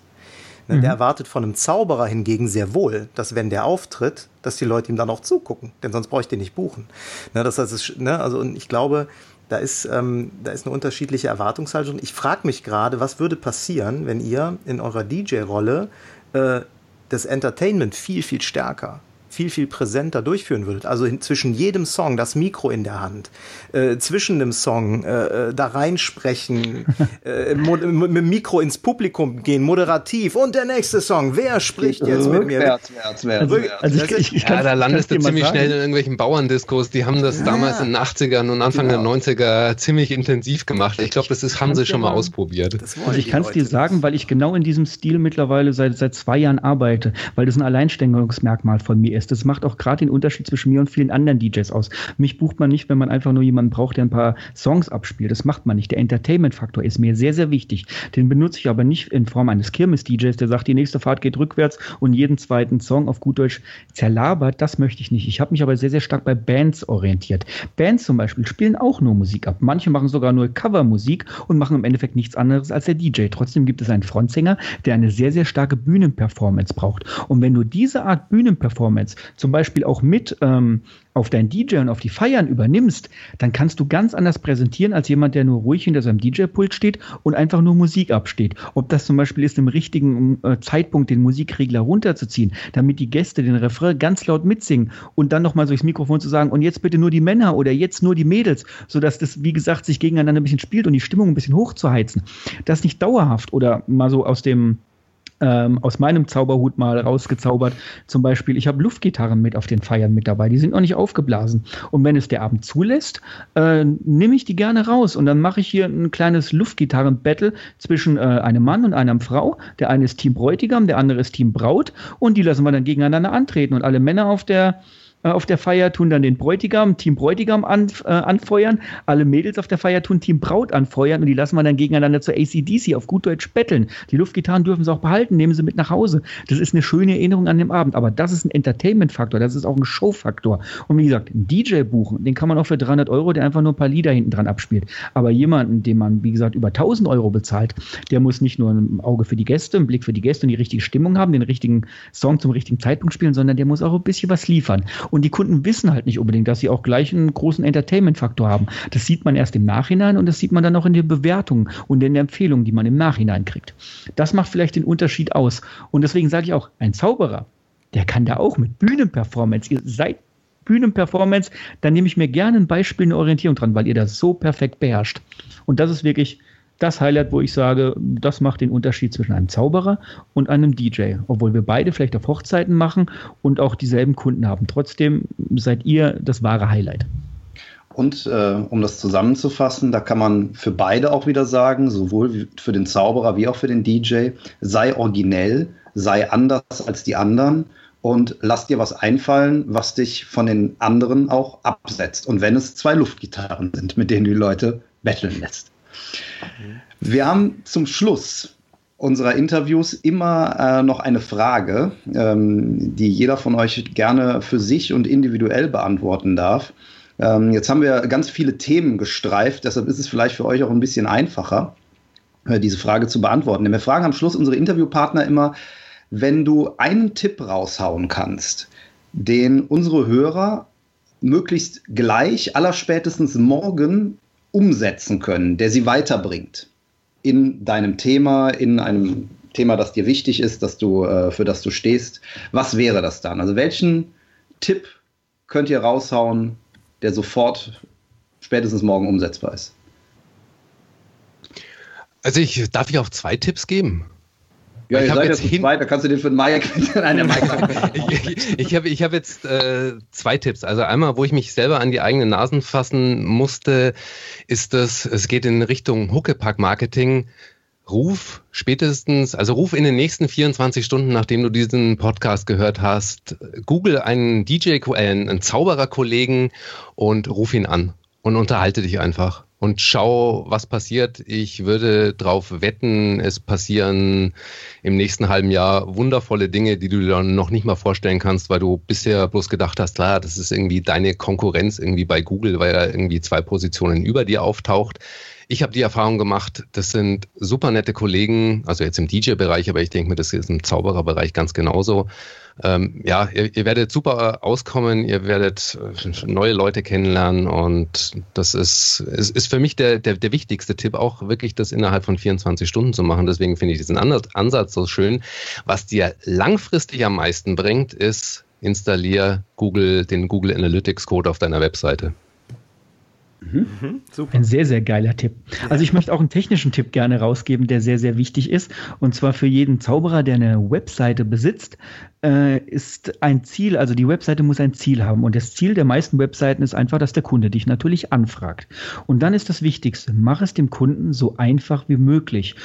Ne? Mhm. Der erwartet von einem Zauberer hingegen sehr wohl, dass wenn der auftritt, dass die Leute ihm dann auch zugucken, denn sonst bräuchte ich den nicht buchen. Ne? Das heißt, ne? also und ich glaube, da ist, ähm, da ist eine unterschiedliche Erwartungshaltung. Ich frage mich gerade, was würde passieren, wenn ihr in eurer DJ-Rolle äh, das Entertainment viel, viel stärker viel, viel präsenter durchführen würdet. Also zwischen jedem Song das Mikro in der Hand, äh, zwischen dem Song äh, äh da reinsprechen, äh, mit dem Mikro ins Publikum gehen, moderativ und der nächste Song, wer spricht jetzt mit mir? Wärts. Also ich, ich, ich ja, da landest du ziemlich schnell in irgendwelchen Bauerndiskos, die haben das ja. damals in den 80ern und Anfang genau. der 90er ziemlich intensiv gemacht. Ich glaube, das ist, haben sie schon mal ausprobiert. Also ich kann es dir sagen, weil ich genau in diesem Stil mittlerweile seit, seit zwei Jahren arbeite, weil das ein Alleinstellungsmerkmal von mir ist ist. Das macht auch gerade den Unterschied zwischen mir und vielen anderen DJs aus. Mich bucht man nicht, wenn man einfach nur jemanden braucht, der ein paar Songs abspielt. Das macht man nicht. Der Entertainment-Faktor ist mir sehr, sehr wichtig. Den benutze ich aber nicht in Form eines Kirmes-DJs, der sagt, die nächste Fahrt geht rückwärts und jeden zweiten Song auf gut Deutsch zerlabert. Das möchte ich nicht. Ich habe mich aber sehr, sehr stark bei Bands orientiert. Bands zum Beispiel spielen auch nur Musik ab. Manche machen sogar nur Covermusik und machen im Endeffekt nichts anderes als der DJ. Trotzdem gibt es einen Frontsänger, der eine sehr, sehr starke Bühnenperformance braucht. Und wenn du diese Art Bühnenperformance zum Beispiel auch mit ähm, auf dein DJ und auf die Feiern übernimmst, dann kannst du ganz anders präsentieren als jemand, der nur ruhig hinter seinem DJ-Pult steht und einfach nur Musik absteht. Ob das zum Beispiel ist, im richtigen äh, Zeitpunkt den Musikregler runterzuziehen, damit die Gäste den Refrain ganz laut mitsingen und dann nochmal durchs Mikrofon zu sagen, und jetzt bitte nur die Männer oder jetzt nur die Mädels, sodass das, wie gesagt, sich gegeneinander ein bisschen spielt und die Stimmung ein bisschen hochzuheizen. Das nicht dauerhaft oder mal so aus dem ähm, aus meinem Zauberhut mal rausgezaubert. Zum Beispiel, ich habe Luftgitarren mit auf den Feiern mit dabei. Die sind noch nicht aufgeblasen. Und wenn es der Abend zulässt, äh, nehme ich die gerne raus. Und dann mache ich hier ein kleines Luftgitarren-Battle zwischen äh, einem Mann und einer Frau. Der eine ist Team Bräutigam, der andere ist Team Braut. Und die lassen wir dann gegeneinander antreten. Und alle Männer auf der auf der Feier tun dann den Bräutigam, Team Bräutigam an, äh, anfeuern, alle Mädels auf der Feier tun Team Braut anfeuern und die lassen wir dann gegeneinander zur ACDC auf gut Deutsch betteln. Die Luftgitarren dürfen sie auch behalten, nehmen sie mit nach Hause. Das ist eine schöne Erinnerung an den Abend, aber das ist ein Entertainment-Faktor, das ist auch ein Show-Faktor. Und wie gesagt, ein DJ buchen, den kann man auch für 300 Euro, der einfach nur ein paar Lieder hinten dran abspielt. Aber jemanden, den man, wie gesagt, über 1000 Euro bezahlt, der muss nicht nur ein Auge für die Gäste, einen Blick für die Gäste und die richtige Stimmung haben, den richtigen Song zum richtigen Zeitpunkt spielen, sondern der muss auch ein bisschen was liefern. Und die Kunden wissen halt nicht unbedingt, dass sie auch gleich einen großen Entertainment-Faktor haben. Das sieht man erst im Nachhinein und das sieht man dann auch in den Bewertungen und in den Empfehlungen, die man im Nachhinein kriegt. Das macht vielleicht den Unterschied aus. Und deswegen sage ich auch, ein Zauberer, der kann da auch mit Bühnenperformance, ihr seid Bühnenperformance, dann nehme ich mir gerne ein Beispiel, eine Orientierung dran, weil ihr das so perfekt beherrscht. Und das ist wirklich das Highlight, wo ich sage, das macht den Unterschied zwischen einem Zauberer und einem DJ. Obwohl wir beide vielleicht auf Hochzeiten machen und auch dieselben Kunden haben. Trotzdem seid ihr das wahre Highlight. Und äh, um das zusammenzufassen, da kann man für beide auch wieder sagen, sowohl für den Zauberer wie auch für den DJ, sei originell, sei anders als die anderen und lass dir was einfallen, was dich von den anderen auch absetzt. Und wenn es zwei Luftgitarren sind, mit denen du die Leute betteln lässt. Wir haben zum Schluss unserer Interviews immer äh, noch eine Frage, ähm, die jeder von euch gerne für sich und individuell beantworten darf. Ähm, jetzt haben wir ganz viele Themen gestreift, deshalb ist es vielleicht für euch auch ein bisschen einfacher, äh, diese Frage zu beantworten. Denn wir fragen am Schluss unsere Interviewpartner immer, wenn du einen Tipp raushauen kannst, den unsere Hörer möglichst gleich, allerspätestens morgen umsetzen können, der sie weiterbringt in deinem Thema, in einem Thema, das dir wichtig ist, dass du, äh, für das du stehst. Was wäre das dann? Also welchen Tipp könnt ihr raushauen, der sofort spätestens morgen umsetzbar ist? Also ich darf ich auch zwei Tipps geben. Ja, ich ihr seid jetzt hin da kannst du den für den Mike. Nein, der Mike. ich ich habe ich hab jetzt äh, zwei Tipps. Also einmal, wo ich mich selber an die eigenen Nasen fassen musste, ist das, es geht in Richtung Huckepack-Marketing. Ruf spätestens, also ruf in den nächsten 24 Stunden, nachdem du diesen Podcast gehört hast, google einen DJ, einen Zaubererkollegen und ruf ihn an und unterhalte dich einfach und schau, was passiert. Ich würde darauf wetten, es passieren im nächsten halben Jahr wundervolle Dinge, die du dir noch nicht mal vorstellen kannst, weil du bisher bloß gedacht hast, klar, das ist irgendwie deine Konkurrenz irgendwie bei Google, weil er irgendwie zwei Positionen über dir auftaucht. Ich habe die Erfahrung gemacht, das sind super nette Kollegen, also jetzt im DJ-Bereich, aber ich denke mir, das ist im Zaubererbereich ganz genauso ähm, ja, ihr, ihr, werdet super auskommen, ihr werdet äh, neue Leute kennenlernen und das ist, ist, ist für mich der, der, der wichtigste Tipp, auch wirklich das innerhalb von 24 Stunden zu machen. Deswegen finde ich diesen Ansatz so schön. Was dir langfristig am meisten bringt, ist, installier Google, den Google Analytics Code auf deiner Webseite. Mhm. Mhm, Ein sehr, sehr geiler Tipp. Also ich möchte auch einen technischen Tipp gerne rausgeben, der sehr, sehr wichtig ist. Und zwar für jeden Zauberer, der eine Webseite besitzt, äh, ist ein Ziel, also die Webseite muss ein Ziel haben. Und das Ziel der meisten Webseiten ist einfach, dass der Kunde dich natürlich anfragt. Und dann ist das Wichtigste, mach es dem Kunden so einfach wie möglich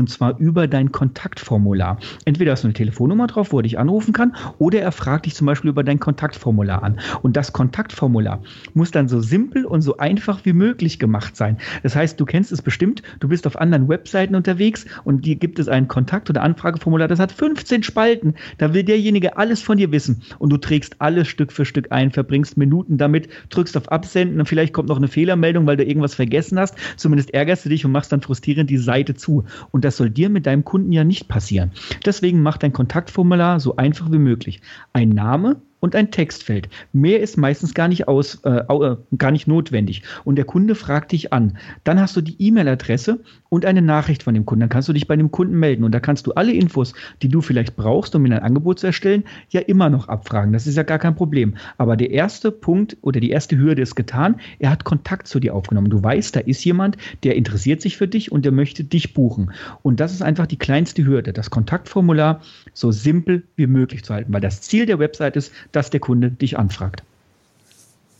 und zwar über dein Kontaktformular. Entweder hast du eine Telefonnummer drauf, wo er dich anrufen kann, oder er fragt dich zum Beispiel über dein Kontaktformular an. Und das Kontaktformular muss dann so simpel und so einfach wie möglich gemacht sein. Das heißt, du kennst es bestimmt, du bist auf anderen Webseiten unterwegs und dir gibt es ein Kontakt- oder Anfrageformular, das hat 15 Spalten. Da will derjenige alles von dir wissen und du trägst alles Stück für Stück ein, verbringst Minuten damit, drückst auf Absenden und vielleicht kommt noch eine Fehlermeldung, weil du irgendwas vergessen hast. Zumindest ärgerst du dich und machst dann frustrierend die Seite zu. Und und das soll dir mit deinem Kunden ja nicht passieren. Deswegen mach dein Kontaktformular so einfach wie möglich. Ein Name, und ein Textfeld. Mehr ist meistens gar nicht aus, äh, äh, gar nicht notwendig. Und der Kunde fragt dich an. Dann hast du die E-Mail-Adresse und eine Nachricht von dem Kunden. Dann kannst du dich bei dem Kunden melden und da kannst du alle Infos, die du vielleicht brauchst, um ein Angebot zu erstellen, ja immer noch abfragen. Das ist ja gar kein Problem. Aber der erste Punkt oder die erste Hürde ist getan. Er hat Kontakt zu dir aufgenommen. Du weißt, da ist jemand, der interessiert sich für dich und der möchte dich buchen. Und das ist einfach die kleinste Hürde, das Kontaktformular so simpel wie möglich zu halten, weil das Ziel der Website ist, dass der Kunde dich anfragt.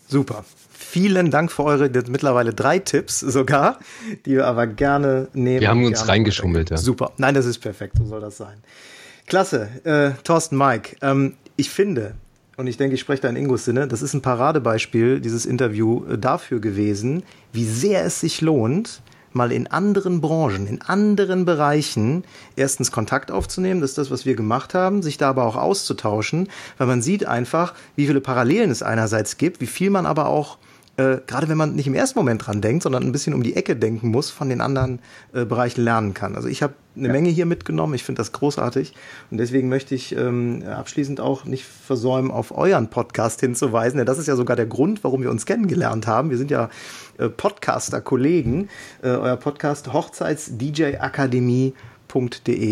Super. Vielen Dank für eure mittlerweile drei Tipps sogar, die wir aber gerne nehmen. Wir haben uns reingeschummelt, ja. Super. Nein, das ist perfekt. So soll das sein. Klasse. Äh, Thorsten, Mike, ähm, ich finde, und ich denke, ich spreche da in Ingos Sinne, das ist ein Paradebeispiel, dieses Interview äh, dafür gewesen, wie sehr es sich lohnt, mal in anderen Branchen, in anderen Bereichen erstens Kontakt aufzunehmen, das ist das, was wir gemacht haben, sich da aber auch auszutauschen, weil man sieht einfach, wie viele Parallelen es einerseits gibt, wie viel man aber auch äh, gerade wenn man nicht im ersten Moment dran denkt, sondern ein bisschen um die Ecke denken muss, von den anderen äh, Bereichen lernen kann. Also ich habe eine ja. Menge hier mitgenommen, ich finde das großartig und deswegen möchte ich ähm, abschließend auch nicht versäumen, auf euren Podcast hinzuweisen, denn das ist ja sogar der Grund, warum wir uns kennengelernt haben. Wir sind ja äh, Podcaster-Kollegen. Äh, euer Podcast Hochzeits-DJ-Akademie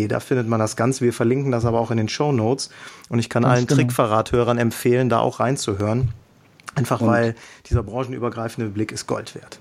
Da findet man das Ganze. Wir verlinken das aber auch in den Show Notes. Und ich kann Ganz allen genau. Trickverrathörern empfehlen, da auch reinzuhören. Einfach und weil dieser branchenübergreifende Blick ist Gold wert.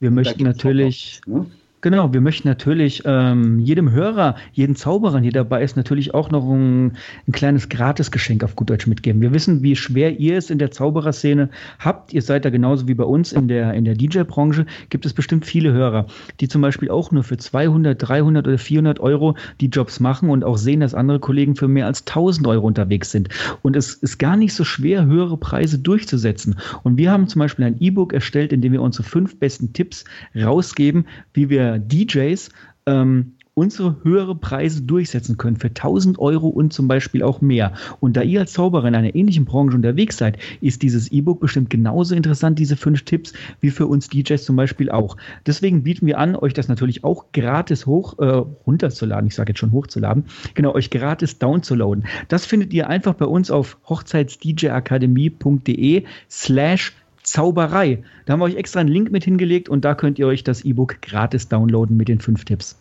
Wir möchten natürlich. Noch, ne? Genau, wir möchten natürlich ähm, jedem Hörer, jeden Zauberer, der dabei ist, natürlich auch noch ein, ein kleines Gratisgeschenk auf gut Deutsch mitgeben. Wir wissen, wie schwer ihr es in der Zaubererszene habt. Ihr seid da genauso wie bei uns in der, in der DJ-Branche. Gibt es bestimmt viele Hörer, die zum Beispiel auch nur für 200, 300 oder 400 Euro die Jobs machen und auch sehen, dass andere Kollegen für mehr als 1000 Euro unterwegs sind. Und es ist gar nicht so schwer, höhere Preise durchzusetzen. Und wir haben zum Beispiel ein E-Book erstellt, in dem wir unsere fünf besten Tipps rausgeben, wie wir DJs ähm, unsere höhere Preise durchsetzen können für 1000 Euro und zum Beispiel auch mehr. Und da ihr als Zauberer in einer ähnlichen Branche unterwegs seid, ist dieses E-Book bestimmt genauso interessant, diese fünf Tipps, wie für uns DJs zum Beispiel auch. Deswegen bieten wir an, euch das natürlich auch gratis hoch äh, runterzuladen. Ich sage jetzt schon hochzuladen. Genau, euch gratis downzuladen. Das findet ihr einfach bei uns auf hochzeitsdjakademie.de slash Zauberei. Da haben wir euch extra einen Link mit hingelegt und da könnt ihr euch das E-Book gratis downloaden mit den fünf Tipps.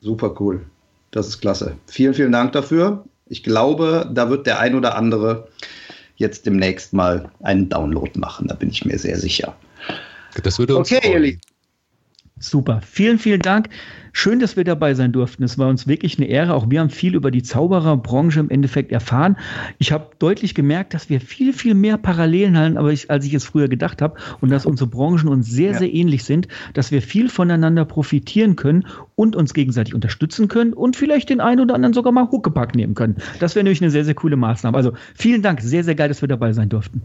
Super cool. Das ist klasse. Vielen, vielen Dank dafür. Ich glaube, da wird der ein oder andere jetzt demnächst mal einen Download machen. Da bin ich mir sehr sicher. Das würde uns okay, freuen. Super. Vielen, vielen Dank. Schön, dass wir dabei sein durften. Es war uns wirklich eine Ehre. Auch wir haben viel über die Zaubererbranche im Endeffekt erfahren. Ich habe deutlich gemerkt, dass wir viel, viel mehr Parallelen haben, aber ich, als ich es früher gedacht habe und dass unsere Branchen uns sehr, ja. sehr ähnlich sind, dass wir viel voneinander profitieren können und uns gegenseitig unterstützen können und vielleicht den einen oder anderen sogar mal Huckepack nehmen können. Das wäre nämlich eine sehr, sehr coole Maßnahme. Also vielen Dank. Sehr, sehr geil, dass wir dabei sein durften.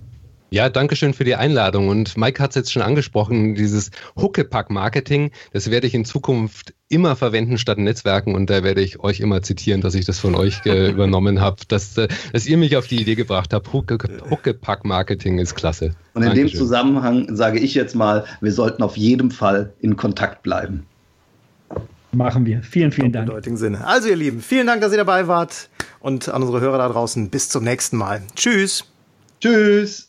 Ja, danke schön für die Einladung. Und Mike hat es jetzt schon angesprochen, dieses Huckepack-Marketing, das werde ich in Zukunft immer verwenden statt Netzwerken. Und da werde ich euch immer zitieren, dass ich das von euch äh, übernommen habe, dass, äh, dass ihr mich auf die Idee gebracht habt. Huckepack-Marketing ist klasse. Und in Dankeschön. dem Zusammenhang sage ich jetzt mal, wir sollten auf jeden Fall in Kontakt bleiben. Machen wir. Vielen, vielen Dank. Im Sinne. Also ihr Lieben, vielen Dank, dass ihr dabei wart. Und an unsere Hörer da draußen, bis zum nächsten Mal. Tschüss. Tschüss.